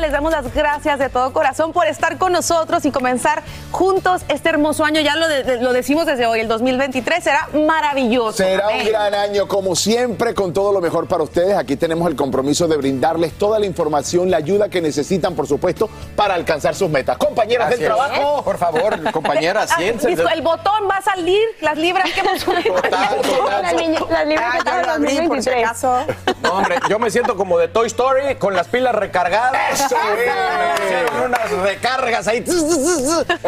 Les damos las gracias de todo corazón por estar con nosotros y comenzar juntos este hermoso año. Ya lo, de- lo decimos desde hoy, el 2023 será maravilloso. Será un gran año, como siempre, con todo lo mejor para ustedes. Aquí tenemos el compromiso de brindarles toda la información, la ayuda que necesitan, por supuesto, para alcanzar sus metas. Compañeras Así del es. trabajo. Por favor, compañeras, Ah, siéntense. el botón va a salir, las libras que hemos subido. Las libras Ah, que yo traen lo abrí por si 2023. acaso. No, hombre, yo me siento como de Toy Story con las pilas recargadas. Eso es. Hicieron unas recargas ahí.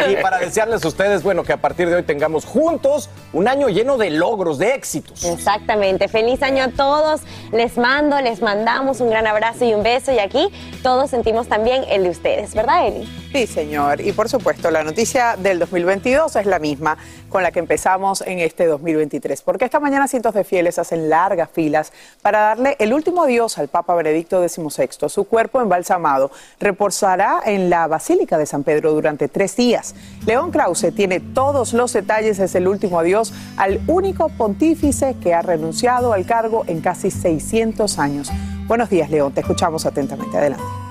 Y para desearles a ustedes, bueno, que a partir de hoy tengamos juntos un año lleno de logros, de éxitos. Exactamente. Feliz año a todos. Les mando, les mandamos un gran abrazo y un beso. Y aquí todos sentimos también el de ustedes, ¿verdad, Eli? Sí, señor. Y por supuesto, la noticia del 2022 es la misma con la que empezamos en este 2023, porque esta mañana cientos de fieles hacen largas filas para darle el último adiós al Papa Benedicto XVI. Su cuerpo embalsamado reposará en la Basílica de San Pedro durante tres días. León Krause tiene todos los detalles desde el último adiós al único pontífice que ha renunciado al cargo en casi 600 años. Buenos días, León. Te escuchamos atentamente. Adelante.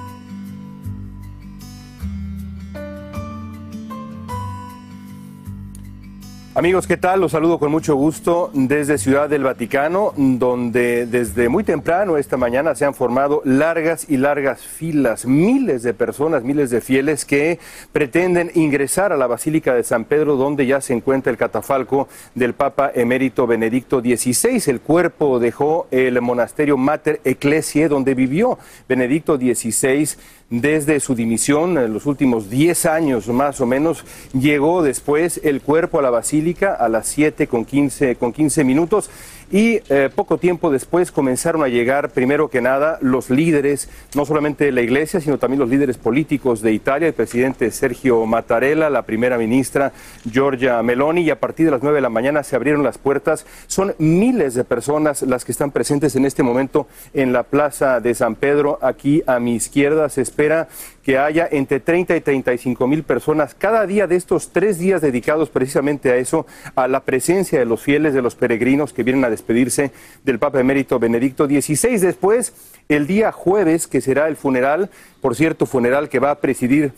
Amigos, ¿qué tal? Los saludo con mucho gusto desde Ciudad del Vaticano, donde desde muy temprano esta mañana se han formado largas y largas filas, miles de personas, miles de fieles que pretenden ingresar a la Basílica de San Pedro, donde ya se encuentra el catafalco del Papa emérito Benedicto XVI. El cuerpo dejó el monasterio Mater Ecclesiae, donde vivió Benedicto XVI desde su dimisión en los últimos 10 años más o menos. Llegó después el cuerpo a la basílica a las 7 con 15, con 15 minutos y eh, poco tiempo después comenzaron a llegar, primero que nada, los líderes, no solamente de la iglesia, sino también los líderes políticos de Italia, el presidente Sergio Mattarella, la primera ministra Giorgia Meloni, y a partir de las 9 de la mañana se abrieron las puertas. Son miles de personas las que están presentes en este momento en la plaza de San Pedro. Aquí a mi izquierda se espera que haya entre 30 y 35 mil personas cada día de estos tres días dedicados precisamente a eso, a la presencia de los fieles, de los peregrinos que vienen a despedirse del Papa Emérito Benedicto XVI. Después, el día jueves, que será el funeral, por cierto, funeral que va a presidir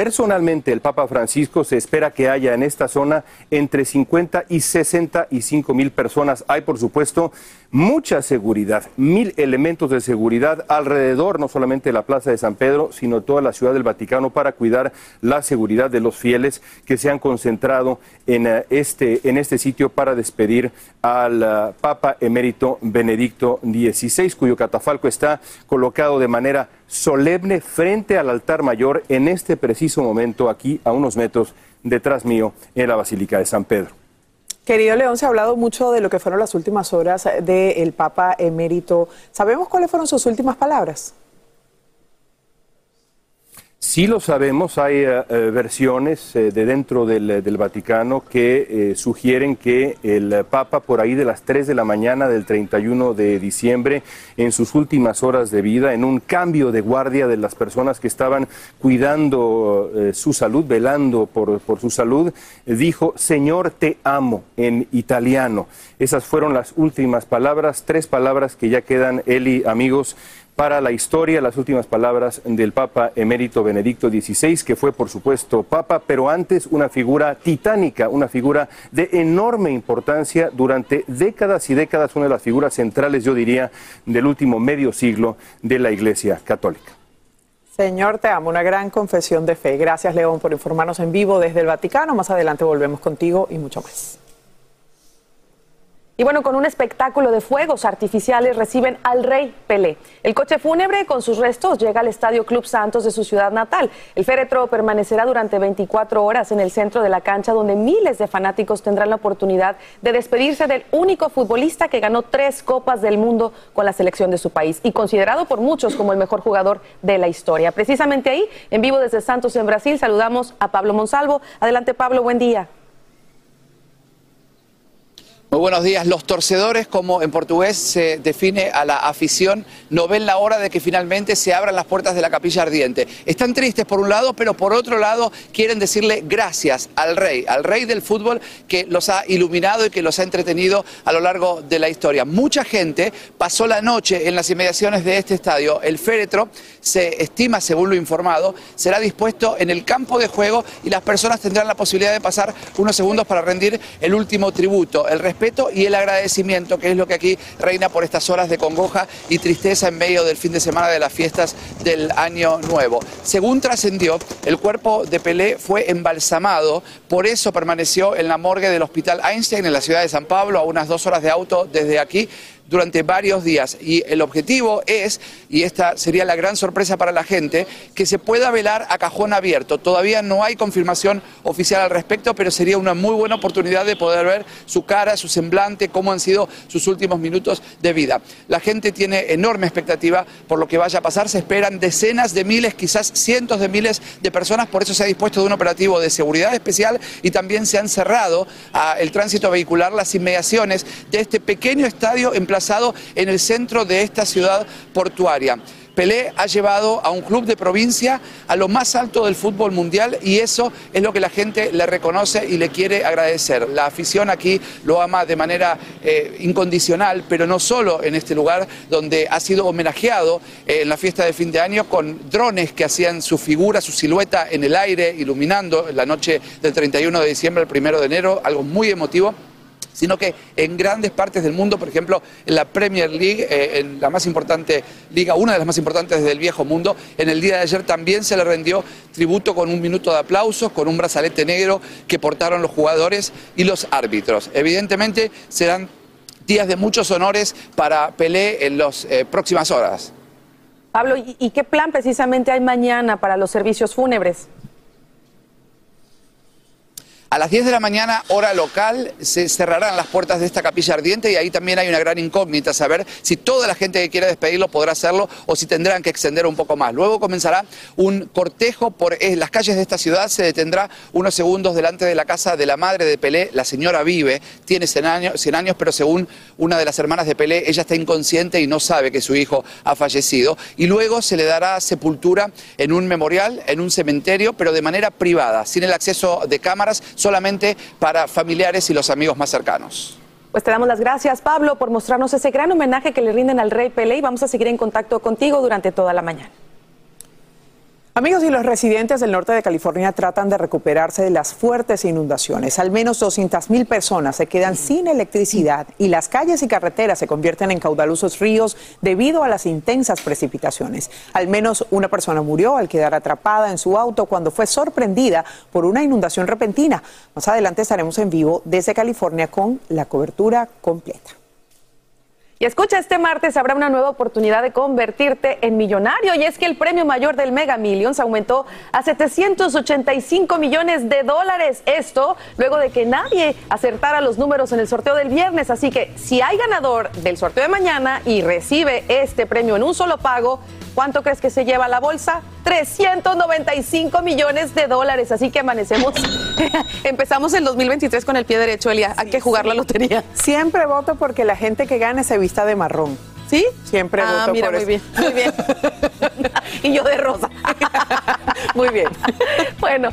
Personalmente, el Papa Francisco se espera que haya en esta zona entre 50 y 65 mil personas. Hay, por supuesto, mucha seguridad, mil elementos de seguridad alrededor, no solamente de la Plaza de San Pedro, sino toda la Ciudad del Vaticano para cuidar la seguridad de los fieles que se han concentrado en eh, este, en este sitio para despedir al eh, Papa emérito Benedicto XVI, cuyo catafalco está colocado de manera solemne frente al altar mayor en este preciso momento aquí a unos metros detrás mío en la Basílica de San Pedro. Querido León, se ha hablado mucho de lo que fueron las últimas horas del Papa emérito. ¿Sabemos cuáles fueron sus últimas palabras? Sí lo sabemos, hay eh, eh, versiones eh, de dentro del, del Vaticano que sugieren que el Papa por ahí de las 3 de la mañana del 31 de diciembre, en sus últimas horas de vida, en un cambio de guardia de las personas que estaban cuidando su salud, velando por, por su salud, dijo, Señor, te amo en italiano. Esas fueron las últimas palabras, tres palabras que ya quedan, Eli, amigos, para la historia las últimas palabras del Papa emérito Benedicto XVI, que fue por supuesto Papa, pero antes una figura titánica, una figura de enorme importancia durante décadas y décadas, una de las figuras centrales, yo diría, del último medio siglo de la Iglesia Católica. Señor, te amo, una gran confesión de fe. Gracias, León, por informarnos en vivo desde el Vaticano. Más adelante volvemos contigo y mucho más. Y bueno, con un espectáculo de fuegos artificiales reciben al rey Pelé. El coche fúnebre con sus restos llega al Estadio Club Santos de su ciudad natal. El féretro permanecerá durante 24 horas en el centro de la cancha donde miles de fanáticos tendrán la oportunidad de despedirse del único futbolista que ganó tres copas del mundo con la selección de su país y considerado por muchos como el mejor jugador de la historia. Precisamente ahí, en vivo desde Santos en Brasil, saludamos a Pablo Monsalvo. Adelante Pablo, buen día. Muy buenos días. Los torcedores, como en portugués se define a la afición, no ven la hora de que finalmente se abran las puertas de la capilla ardiente. Están tristes por un lado, pero por otro lado quieren decirle gracias al rey, al rey del fútbol que los ha iluminado y que los ha entretenido a lo largo de la historia. Mucha gente pasó la noche en las inmediaciones de este estadio. El féretro se estima, según lo informado, será dispuesto en el campo de juego y las personas tendrán la posibilidad de pasar unos segundos para rendir el último tributo, el y el agradecimiento, que es lo que aquí reina por estas horas de congoja y tristeza en medio del fin de semana de las fiestas del Año Nuevo. Según trascendió, el cuerpo de Pelé fue embalsamado, por eso permaneció en la morgue del Hospital Einstein en la ciudad de San Pablo, a unas dos horas de auto desde aquí durante varios días. Y el objetivo es, y esta sería la gran sorpresa para la gente, que se pueda velar a cajón abierto. Todavía no hay confirmación oficial al respecto, pero sería una muy buena oportunidad de poder ver su cara, su semblante, cómo han sido sus últimos minutos de vida. La gente tiene enorme expectativa por lo que vaya a pasar. Se esperan decenas de miles, quizás cientos de miles de personas. Por eso se ha dispuesto de un operativo de seguridad especial y también se han cerrado el tránsito vehicular, las inmediaciones de este pequeño estadio en en el centro de esta ciudad portuaria. Pelé ha llevado a un club de provincia a lo más alto del fútbol mundial y eso es lo que la gente le reconoce y le quiere agradecer. La afición aquí lo ama de manera eh, incondicional, pero no solo en este lugar donde ha sido homenajeado eh, en la fiesta de fin de año con drones que hacían su figura, su silueta en el aire, iluminando la noche del 31 de diciembre al 1 de enero, algo muy emotivo sino que en grandes partes del mundo, por ejemplo, en la Premier League, eh, en la más importante liga, una de las más importantes del viejo mundo, en el día de ayer también se le rendió tributo con un minuto de aplausos, con un brazalete negro que portaron los jugadores y los árbitros. Evidentemente serán días de muchos honores para Pelé en las eh, próximas horas. Pablo, ¿y qué plan precisamente hay mañana para los servicios fúnebres? A las 10 de la mañana, hora local, se cerrarán las puertas de esta capilla ardiente y ahí también hay una gran incógnita, saber si toda la gente que quiera despedirlo podrá hacerlo o si tendrán que extender un poco más. Luego comenzará un cortejo por eh, las calles de esta ciudad, se detendrá unos segundos delante de la casa de la madre de Pelé, la señora vive, tiene 100 años, 100 años, pero según una de las hermanas de Pelé, ella está inconsciente y no sabe que su hijo ha fallecido. Y luego se le dará sepultura en un memorial, en un cementerio, pero de manera privada, sin el acceso de cámaras solamente para familiares y los amigos más cercanos. Pues te damos las gracias, Pablo, por mostrarnos ese gran homenaje que le rinden al Rey Pelé y vamos a seguir en contacto contigo durante toda la mañana. Amigos y los residentes del norte de California tratan de recuperarse de las fuertes inundaciones. Al menos 200.000 personas se quedan sin electricidad y las calles y carreteras se convierten en caudalosos ríos debido a las intensas precipitaciones. Al menos una persona murió al quedar atrapada en su auto cuando fue sorprendida por una inundación repentina. Más adelante estaremos en vivo desde California con la cobertura completa. Y escucha, este martes habrá una nueva oportunidad de convertirte en millonario y es que el premio mayor del Mega Millions aumentó a 785 millones de dólares. Esto luego de que nadie acertara los números en el sorteo del viernes. Así que si hay ganador del sorteo de mañana y recibe este premio en un solo pago, ¿Cuánto crees que se lleva la bolsa? 395 millones de dólares. Así que amanecemos. Empezamos el 2023 con el pie derecho, Elia. Hay que jugar la lotería. Siempre voto porque la gente que gane se vista de marrón. ¿Sí? Siempre ah, voto mira, por muy eso. bien, muy bien. y yo de rosa. muy bien. Bueno,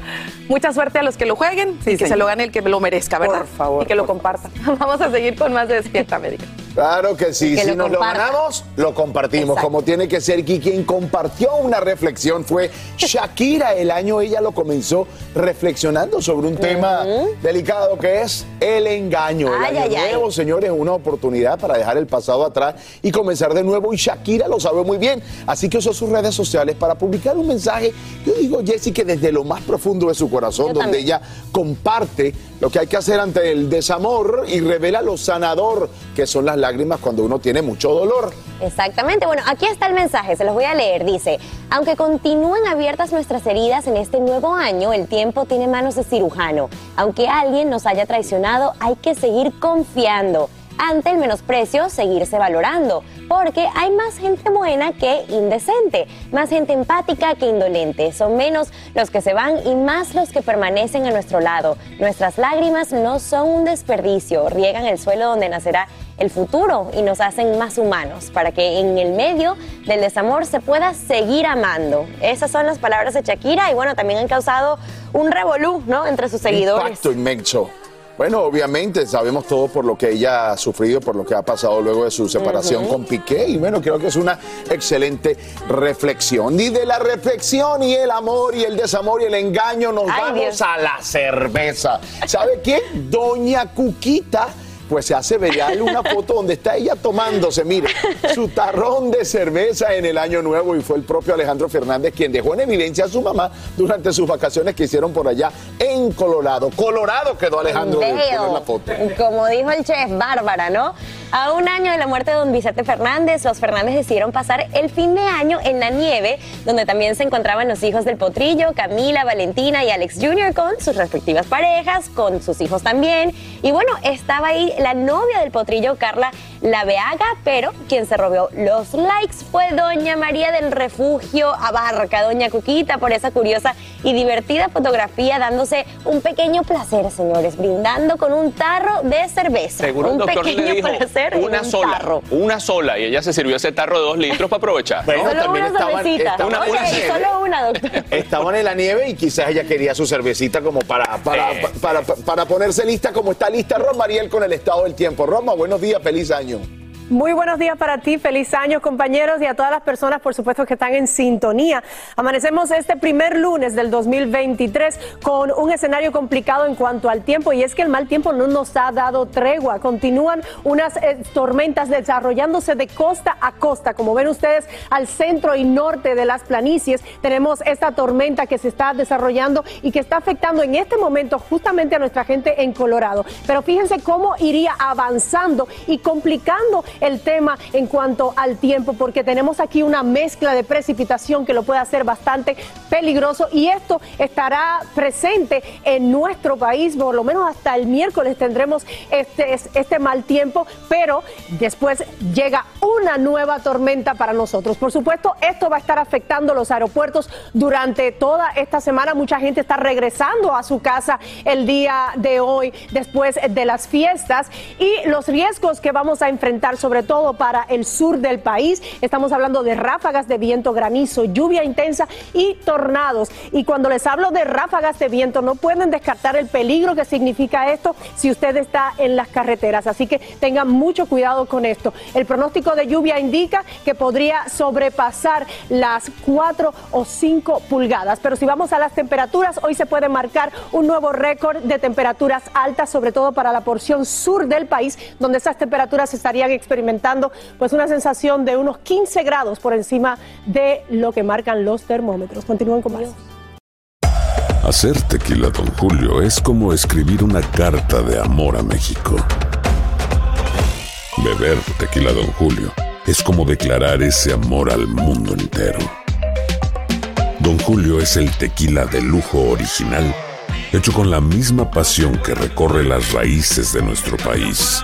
mucha suerte a los que lo jueguen y que señor. se lo gane el que lo merezca, ¿verdad? Por favor, Y que lo comparta. Vamos a seguir con más de Despierta América. Claro que sí, Que si nos lo ganamos, lo compartimos, Exacto. como tiene que ser. Y quien compartió una reflexión fue Shakira. El año ella lo comenzó reflexionando sobre un tema delicado que es el engaño. El Ay, año ay, ay. nuevo, señores, es una oportunidad para dejar el pasado atrás y comenzar de nuevo. Y Shakira lo sabe muy bien. Así que usó sus redes sociales para publicar un mensaje. Yo digo, Jessy, que desde lo más profundo de su corazón, Yo donde también. ella comparte lo que hay que hacer ante el desamor y revela lo sanador que son las lágrimas cuando uno tiene mucho dolor. Exactamente. Bueno, aquí está el mensaje, se los voy a leer. Dice, aunque continúen abiertas nuestras heridas en este nuevo año, el tiempo tiene manos de cirujano. Aunque alguien nos haya traicionado, hay que seguir confiando. Ante el menosprecio, seguirse valorando, porque hay más gente buena que indecente, más gente empática que indolente. Son menos los que se van y más los que permanecen a nuestro lado. Nuestras lágrimas no son un desperdicio, riegan el suelo donde nacerá el futuro y nos hacen más humanos para que en el medio del desamor se pueda seguir amando. Esas son las palabras de Shakira y bueno, también han causado un revolú, ¿no? Entre sus seguidores. Impacto inmenso. Bueno, obviamente sabemos todo por lo que ella ha sufrido, por lo que ha pasado luego de su separación con Piqué. Y bueno, creo que es una excelente reflexión. Y de la reflexión y el amor y el desamor y el engaño nos Ay, vamos Dios. a la cerveza. ¿Sabe qué? Doña Cuquita. Pues se hace viral una foto donde está ella tomándose, mire, su tarrón de cerveza en el año nuevo y fue el propio Alejandro Fernández quien dejó en evidencia a su mamá durante sus vacaciones que hicieron por allá en Colorado. Colorado quedó Alejandro de poner la foto. Como dijo el chef, Bárbara, ¿no? A un año de la muerte de don Vicente Fernández, los Fernández decidieron pasar el fin de año en la nieve, donde también se encontraban los hijos del potrillo, Camila, Valentina y Alex Jr. con sus respectivas parejas, con sus hijos también. Y bueno, estaba ahí la novia del potrillo, Carla Laveaga, pero quien se robó los likes fue doña María del Refugio Abarca, doña Cuquita, por esa curiosa y divertida fotografía, dándose un pequeño placer, señores, brindando con un tarro de cerveza. Seguro el un doctor pequeño le dijo placer una un sola, tarro. una sola, y ella se sirvió ese tarro de dos litros para aprovechar. ¿no? Bueno, Solo también una estaban- cervecita. estaban una- Oye, una y nieve. solo una, doctor. Estaban en la nieve y quizás ella quería su cervecita como para, para, para, para, para ponerse lista como está lista Ron Mariel con el estado del tiempo. Roma, buenos días, feliz año. Muy buenos días para ti, feliz año compañeros y a todas las personas por supuesto que están en sintonía. Amanecemos este primer lunes del 2023 con un escenario complicado en cuanto al tiempo y es que el mal tiempo no nos ha dado tregua. Continúan unas eh, tormentas desarrollándose de costa a costa. Como ven ustedes al centro y norte de las planicies tenemos esta tormenta que se está desarrollando y que está afectando en este momento justamente a nuestra gente en Colorado. Pero fíjense cómo iría avanzando y complicando el tema en cuanto al tiempo, porque tenemos aquí una mezcla de precipitación que lo puede hacer bastante peligroso y esto estará presente en nuestro país, por lo menos hasta el miércoles tendremos este, este mal tiempo, pero después llega una nueva tormenta para nosotros. Por supuesto, esto va a estar afectando los aeropuertos durante toda esta semana. Mucha gente está regresando a su casa el día de hoy después de las fiestas y los riesgos que vamos a enfrentar, sobre todo para el sur del país. Estamos hablando de ráfagas de viento, granizo, lluvia intensa y tornados. Y cuando les hablo de ráfagas de viento, no pueden descartar el peligro que significa esto si usted está en las carreteras. Así que tengan mucho cuidado con esto. El pronóstico de lluvia indica que podría sobrepasar las 4 o 5 pulgadas. Pero si vamos a las temperaturas, hoy se puede marcar un nuevo récord de temperaturas altas, sobre todo para la porción sur del país, donde esas temperaturas estarían experimentando pues una sensación de unos 15 grados por encima de lo que marcan los termómetros. Continúen con más. Hacer tequila, Don Julio, es como escribir una carta de amor a México. Beber tequila, Don Julio, es como declarar ese amor al mundo entero. Don Julio es el tequila de lujo original, hecho con la misma pasión que recorre las raíces de nuestro país.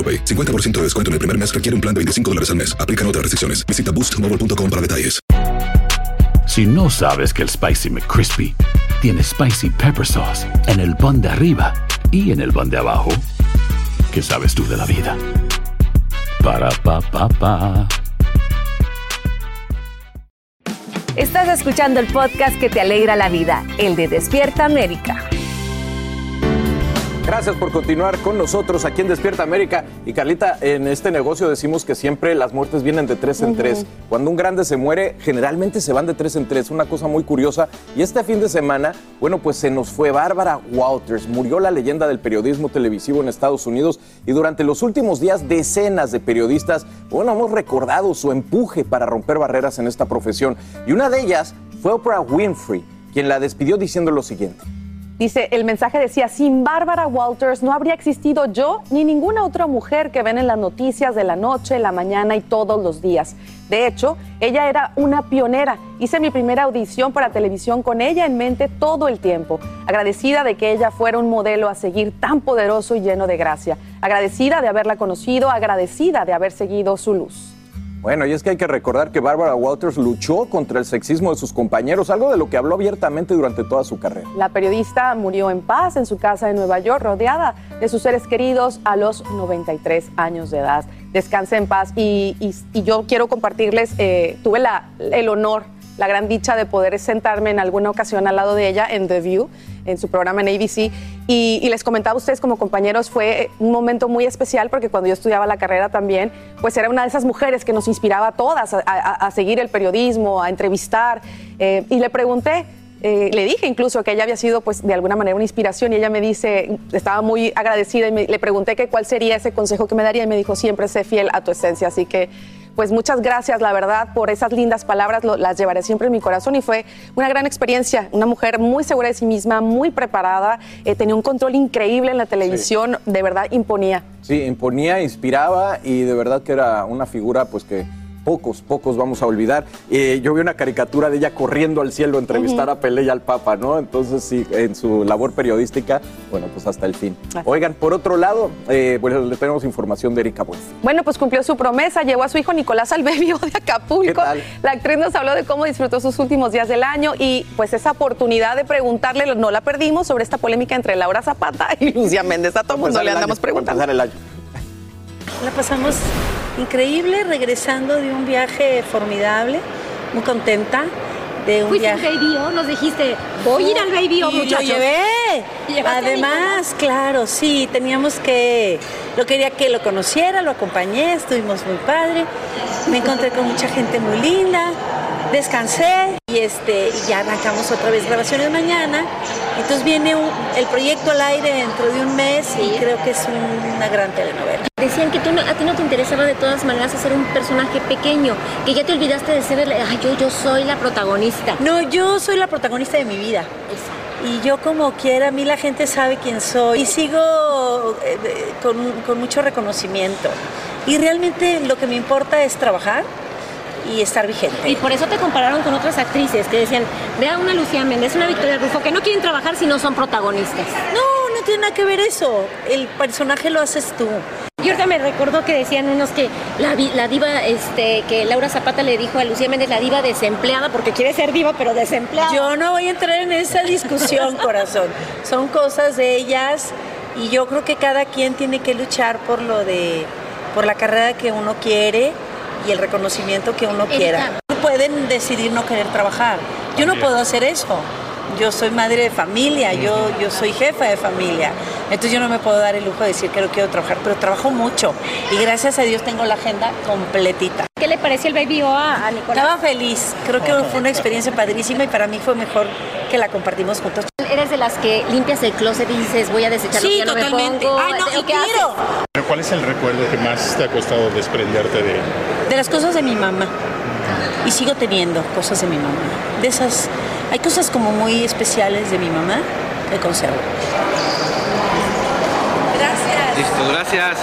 AroPay. 50% de descuento en el primer mes requiere un plan de 25 dólares al mes. Aplican otras restricciones. Visita boostmobile.com para detalles. Si no sabes que el Spicy McCrispy tiene Spicy Pepper Sauce en el pan de arriba y en el pan de abajo, ¿qué sabes tú de la vida? Para, pa, pa, pa. Estás escuchando el podcast que te alegra la vida, el de Despierta América. Gracias por continuar con nosotros aquí en Despierta América. Y Carlita, en este negocio decimos que siempre las muertes vienen de tres en Ujú. tres. Cuando un grande se muere, generalmente se van de tres en tres. Una cosa muy curiosa. Y este fin de semana, bueno, pues se nos fue Bárbara Walters. Murió la leyenda del periodismo televisivo en Estados Unidos. Y durante los últimos días, decenas de periodistas, bueno, hemos recordado su empuje para romper barreras en esta profesión. Y una de ellas fue Oprah Winfrey, quien la despidió diciendo lo siguiente. Dice, el mensaje decía, sin Bárbara Walters no habría existido yo ni ninguna otra mujer que ven en las noticias de la noche, la mañana y todos los días. De hecho, ella era una pionera. Hice mi primera audición para televisión con ella en mente todo el tiempo. Agradecida de que ella fuera un modelo a seguir tan poderoso y lleno de gracia. Agradecida de haberla conocido, agradecida de haber seguido su luz. Bueno, y es que hay que recordar que Barbara Walters luchó contra el sexismo de sus compañeros, algo de lo que habló abiertamente durante toda su carrera. La periodista murió en paz en su casa de Nueva York, rodeada de sus seres queridos a los 93 años de edad. Descanse en paz y, y- y yo quiero compartirles, eh, tuve la- el honor, la gran dicha de poder sentarme en alguna ocasión al lado de ella en The View, en su programa en ABC. Y, les comentaba a ustedes como compañeros, fue un momento muy especial porque cuando yo estudiaba la carrera también, pues era una de esas mujeres que nos inspiraba a todas a, seguir el periodismo, a entrevistar. Eh, y le pregunté, eh, le dije incluso que ella había sido pues de alguna manera una inspiración y ella me dice, estaba muy agradecida y le pregunté que cuál sería ese consejo que me daría y me dijo, siempre sé fiel a tu esencia. Así que pues muchas gracias, la verdad, por esas lindas palabras, lo- las llevaré siempre en mi corazón y fue una gran experiencia, una mujer muy segura de sí misma, muy preparada, eh, tenía un control increíble en la televisión, de verdad imponía. Sí, imponía, inspiraba y de verdad que era una figura pues que pocos, pocos vamos a olvidar. Eh, yo vi una caricatura de ella corriendo al cielo a entrevistar a Pelé y al Papa, ¿no? Entonces sí, en su labor periodística, bueno, pues hasta el fin. Oigan, por otro lado, eh, bueno, le tenemos información de Erika Buenfil. Bueno, pues cumplió su promesa, llevó a su hijo Nicolás al de Acapulco. La actriz nos habló de cómo disfrutó sus últimos días del año y pues esa oportunidad de preguntarle, no la perdimos, sobre esta polémica entre Laura Zapata y Lucía Méndez. A todo el mundo le andamos preguntando. La pasamos increíble regresando de un viaje formidable, muy contenta de un Fuiste al viaje. Baby O, nos dijiste, voy a ir al Baby O, Y lo muchachos. llevé. ¿Y llevaste a Además, claro, sí, teníamos que, yo quería que lo conociera, lo acompañé, estuvimos muy padre, me encontré con mucha gente muy linda, descansé y este y ya arrancamos otra vez grabaciones mañana. Entonces viene un- el proyecto al aire dentro de un mes y creo que es un- una gran telenovela. Decían que tú no- a ti no te interesaba de todas maneras hacer un personaje pequeño, que ya te olvidaste de ser, ay, yo, yo soy la protagonista. No, yo soy la protagonista de mi vida. Y yo como quiera, a mí la gente sabe quién soy y sigo eh, con, con mucho reconocimiento. Y realmente lo que me importa es trabajar y estar vigente. Y por eso te compararon con otras actrices que decían, vea una Lucía Méndez, una Victoria Rufo, que no quieren trabajar si no son protagonistas. No, no tiene nada que ver eso. El personaje lo haces tú. Y ahorita me recordó que decían unos que la, la diva, este, que Laura Zapata le dijo a Lucía Méndez, la diva desempleada, porque quiere ser diva, pero desempleada. Yo no voy a entrar en esa discusión, corazón. Son cosas de ellas y yo creo que cada quien tiene que luchar por lo de, por la carrera que uno quiere y el reconocimiento que uno quiera. No pueden decidir no querer trabajar. Yo no puedo hacer eso. Yo soy madre de familia, yo, yo soy jefa de familia. Entonces yo no me puedo dar el lujo de decir que no quiero trabajar, pero trabajo mucho. Y gracias a Dios tengo la agenda completita. ¿Qué le pareció el Baby O a, Nicolás? Estaba feliz, creo que fue una experiencia padrísima y para mí fue mejor que la compartimos juntos. ¿Eres de las que limpias el closet y dices voy a desecharlo Sí, ya no me totalmente. pongo"? Ay, no, ¿O y. Pero ¿Cuál es el recuerdo que más te ha costado desprenderte de De las cosas de mi mamá. Y sigo teniendo cosas de mi mamá. De esas, hay cosas como muy especiales de mi mamá que conservo. Gracias. Listo, gracias.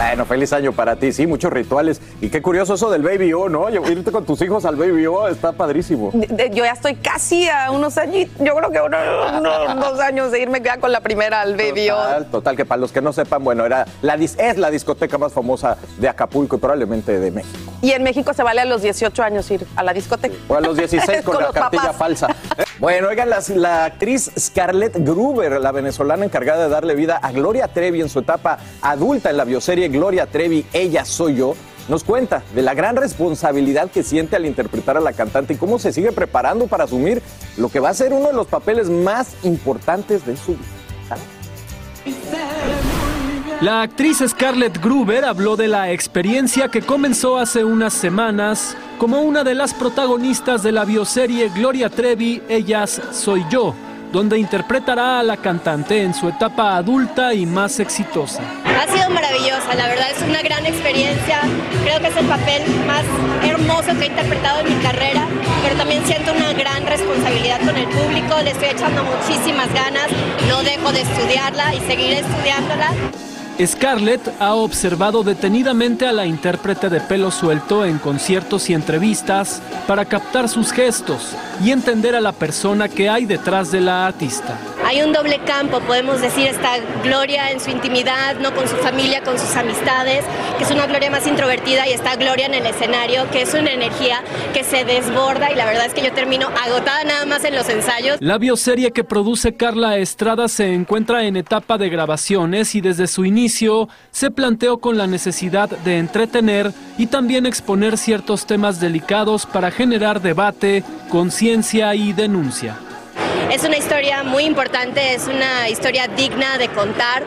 Bueno, feliz año para ti. Sí, muchos rituales. Y qué curioso eso del Baby O, ¿no? Irte con tus hijos al Baby O está padrísimo. Yo ya estoy casi a unos años, yo creo que unos, unos dos años de irme ya con la primera al Baby O. Total, total, que para los que no sepan, bueno, era la, es la discoteca más famosa de Acapulco y probablemente de México. Y en México se vale a los 18 años ir a la discoteca. O a los 16 con, la cartilla papás. falsa. Bueno, oigan, las- la actriz Scarlett Gruber, la venezolana encargada de darle vida a Gloria Trevi en su etapa adulta en la bioserie Gloria Trevi, Ella Soy Yo, nos cuenta de la gran responsabilidad que siente al interpretar a la cantante y cómo se sigue preparando para asumir lo que va a ser uno de los papeles más importantes de su vida. La actriz Scarlett Gruber habló de la experiencia que comenzó hace unas semanas como una de las protagonistas de la bioserie Gloria Trevi, Ellas Soy Yo, donde interpretará a la cantante en su etapa adulta y más exitosa. Ha sido maravillosa, la verdad es una gran experiencia. Creo que es el papel más hermoso que he interpretado en mi carrera, pero también siento una gran responsabilidad con el público. Le estoy echando muchísimas ganas, no dejo de estudiarla y seguiré estudiándola. Scarlett ha observado detenidamente a la intérprete de pelo suelto en conciertos y entrevistas para captar sus gestos y entender a la persona que hay detrás de la artista. Hay un doble campo, podemos decir, está Gloria en su intimidad, no con su familia, con sus amistades, que es una Gloria más introvertida, y está Gloria en el escenario, que es una energía que se desborda y la verdad es que yo termino agotada nada más en los ensayos. La bioserie que produce Carla Estrada se encuentra en etapa de grabaciones y desde su inicio se planteó con la necesidad de entretener y también exponer ciertos temas delicados para generar debate, conciencia y denuncia. Es una historia muy importante, es una historia digna de contar.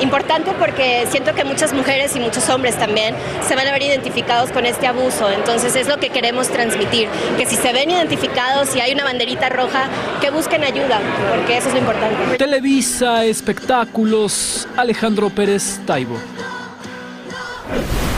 Importante porque siento que muchas mujeres y muchos hombres también se van a ver identificados con este abuso. Entonces es lo que queremos transmitir, que si se ven identificados, si hay una banderita roja, que busquen ayuda, porque eso es lo importante. Televisa, espectáculos, Alejandro Pérez Taibo.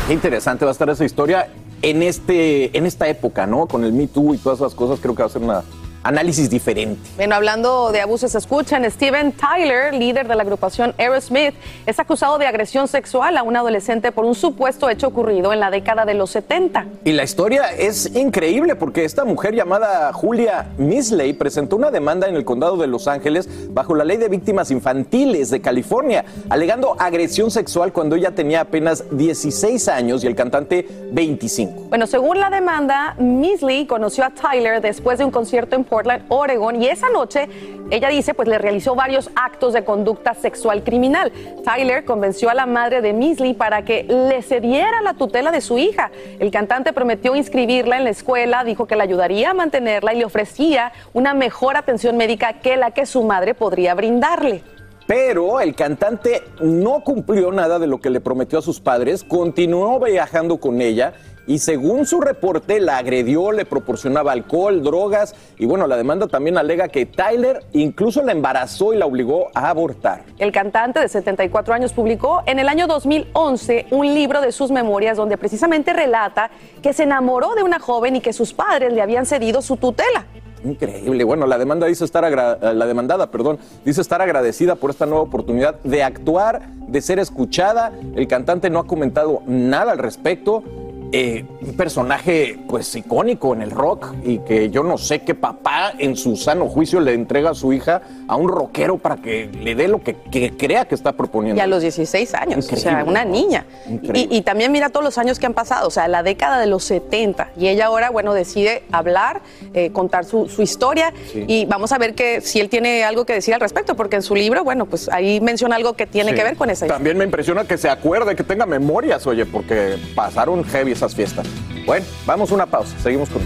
Qué interesante va a estar esa historia en, este, en esta época, ¿no? Con el Me Too y todas esas cosas, creo que va a ser un análisis diferente. Bueno, hablando de abusos, escuchan, Steven Tyler, líder de la agrupación Aerosmith, es acusado de agresión sexual a un adolescente por un supuesto hecho ocurrido en la década de los 70. Y la historia es increíble porque esta mujer llamada Julia Misley presentó una demanda en el condado de Los Ángeles bajo la ley de víctimas infantiles de California, alegando agresión sexual cuando ella tenía apenas 16 años y el cantante 25. Bueno, según la demanda, Misley conoció a Tyler después de un concierto en Portland, Oregon, y esa noche, ella dice, pues le realizó varios actos de conducta sexual criminal. Tyler convenció a la madre de Misley para que le cediera la tutela de su hija. El cantante prometió inscribirla en la escuela, dijo que la ayudaría a mantenerla y le ofrecía una mejor atención médica que la que su madre podría brindarle. Pero el cantante no cumplió nada de lo que le prometió a sus padres, continuó viajando con ella y según su reporte la agredió, le proporcionaba alcohol, drogas y bueno, la demanda también alega que Tyler incluso la embarazó y la obligó a abortar. El cantante de 74 años publicó en el año 2011 un libro de sus memorias donde precisamente relata que se enamoró de una joven y que sus padres le habían cedido su tutela. Increíble. Bueno, la demanda dice estar agra- la demandada, perdón, dice estar agradecida por esta nueva oportunidad de actuar, de ser escuchada. El cantante no ha comentado nada al respecto. Eh, un personaje pues icónico en el rock y que yo no sé qué papá en su sano juicio le entrega a su hija a un rockero para que le dé lo que, que crea que está proponiendo. Y a los 16 años, o sea, una niña. Y, y también mira todos los años que han pasado, o sea, la década de los 70. Y ella ahora, bueno, decide hablar, eh, contar su, su historia Sí. y vamos a ver que si él tiene algo que decir al respecto, porque en su libro, bueno, pues ahí menciona algo que tiene Sí. que ver con esa historia. También me impresiona que se acuerde, que tenga memorias, oye, porque pasaron heavy esas fiestas. Bueno, vamos a una pausa, seguimos con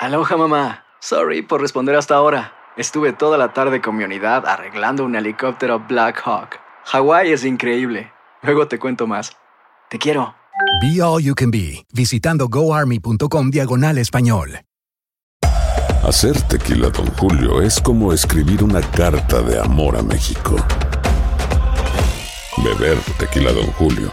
Aloha mamá. Sorry por responder hasta ahora. Estuve toda la tarde con mi unidad arreglando un helicóptero Black Hawk. Hawái es increíble. Luego te cuento más. Te quiero. Be All You Can Be, visitando goarmy.com diagonal español. Hacer tequila, Don Julio, es como escribir una carta de amor a México. Beber tequila, Don Julio,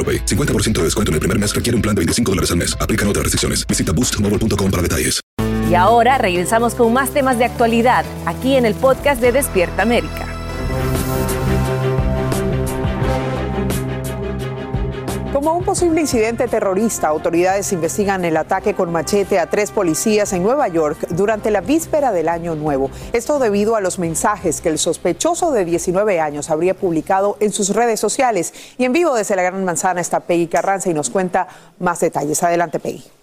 AroPay. 50% de descuento en el primer mes requiere un plan de 25 dólares al mes. Aplican otras restricciones. Visita boostmobile.com para detalles. Y ahora regresamos con más temas de actualidad aquí en el podcast de Despierta América. Como un posible incidente terrorista, autoridades investigan el ataque con machete a tres policías en Nueva York durante la víspera del Año Nuevo. Esto debido a los mensajes que el sospechoso de 19 años habría publicado en sus redes sociales. Y en vivo desde la Gran Manzana está Peggy Carranza y nos cuenta más detalles. Adelante, Peggy.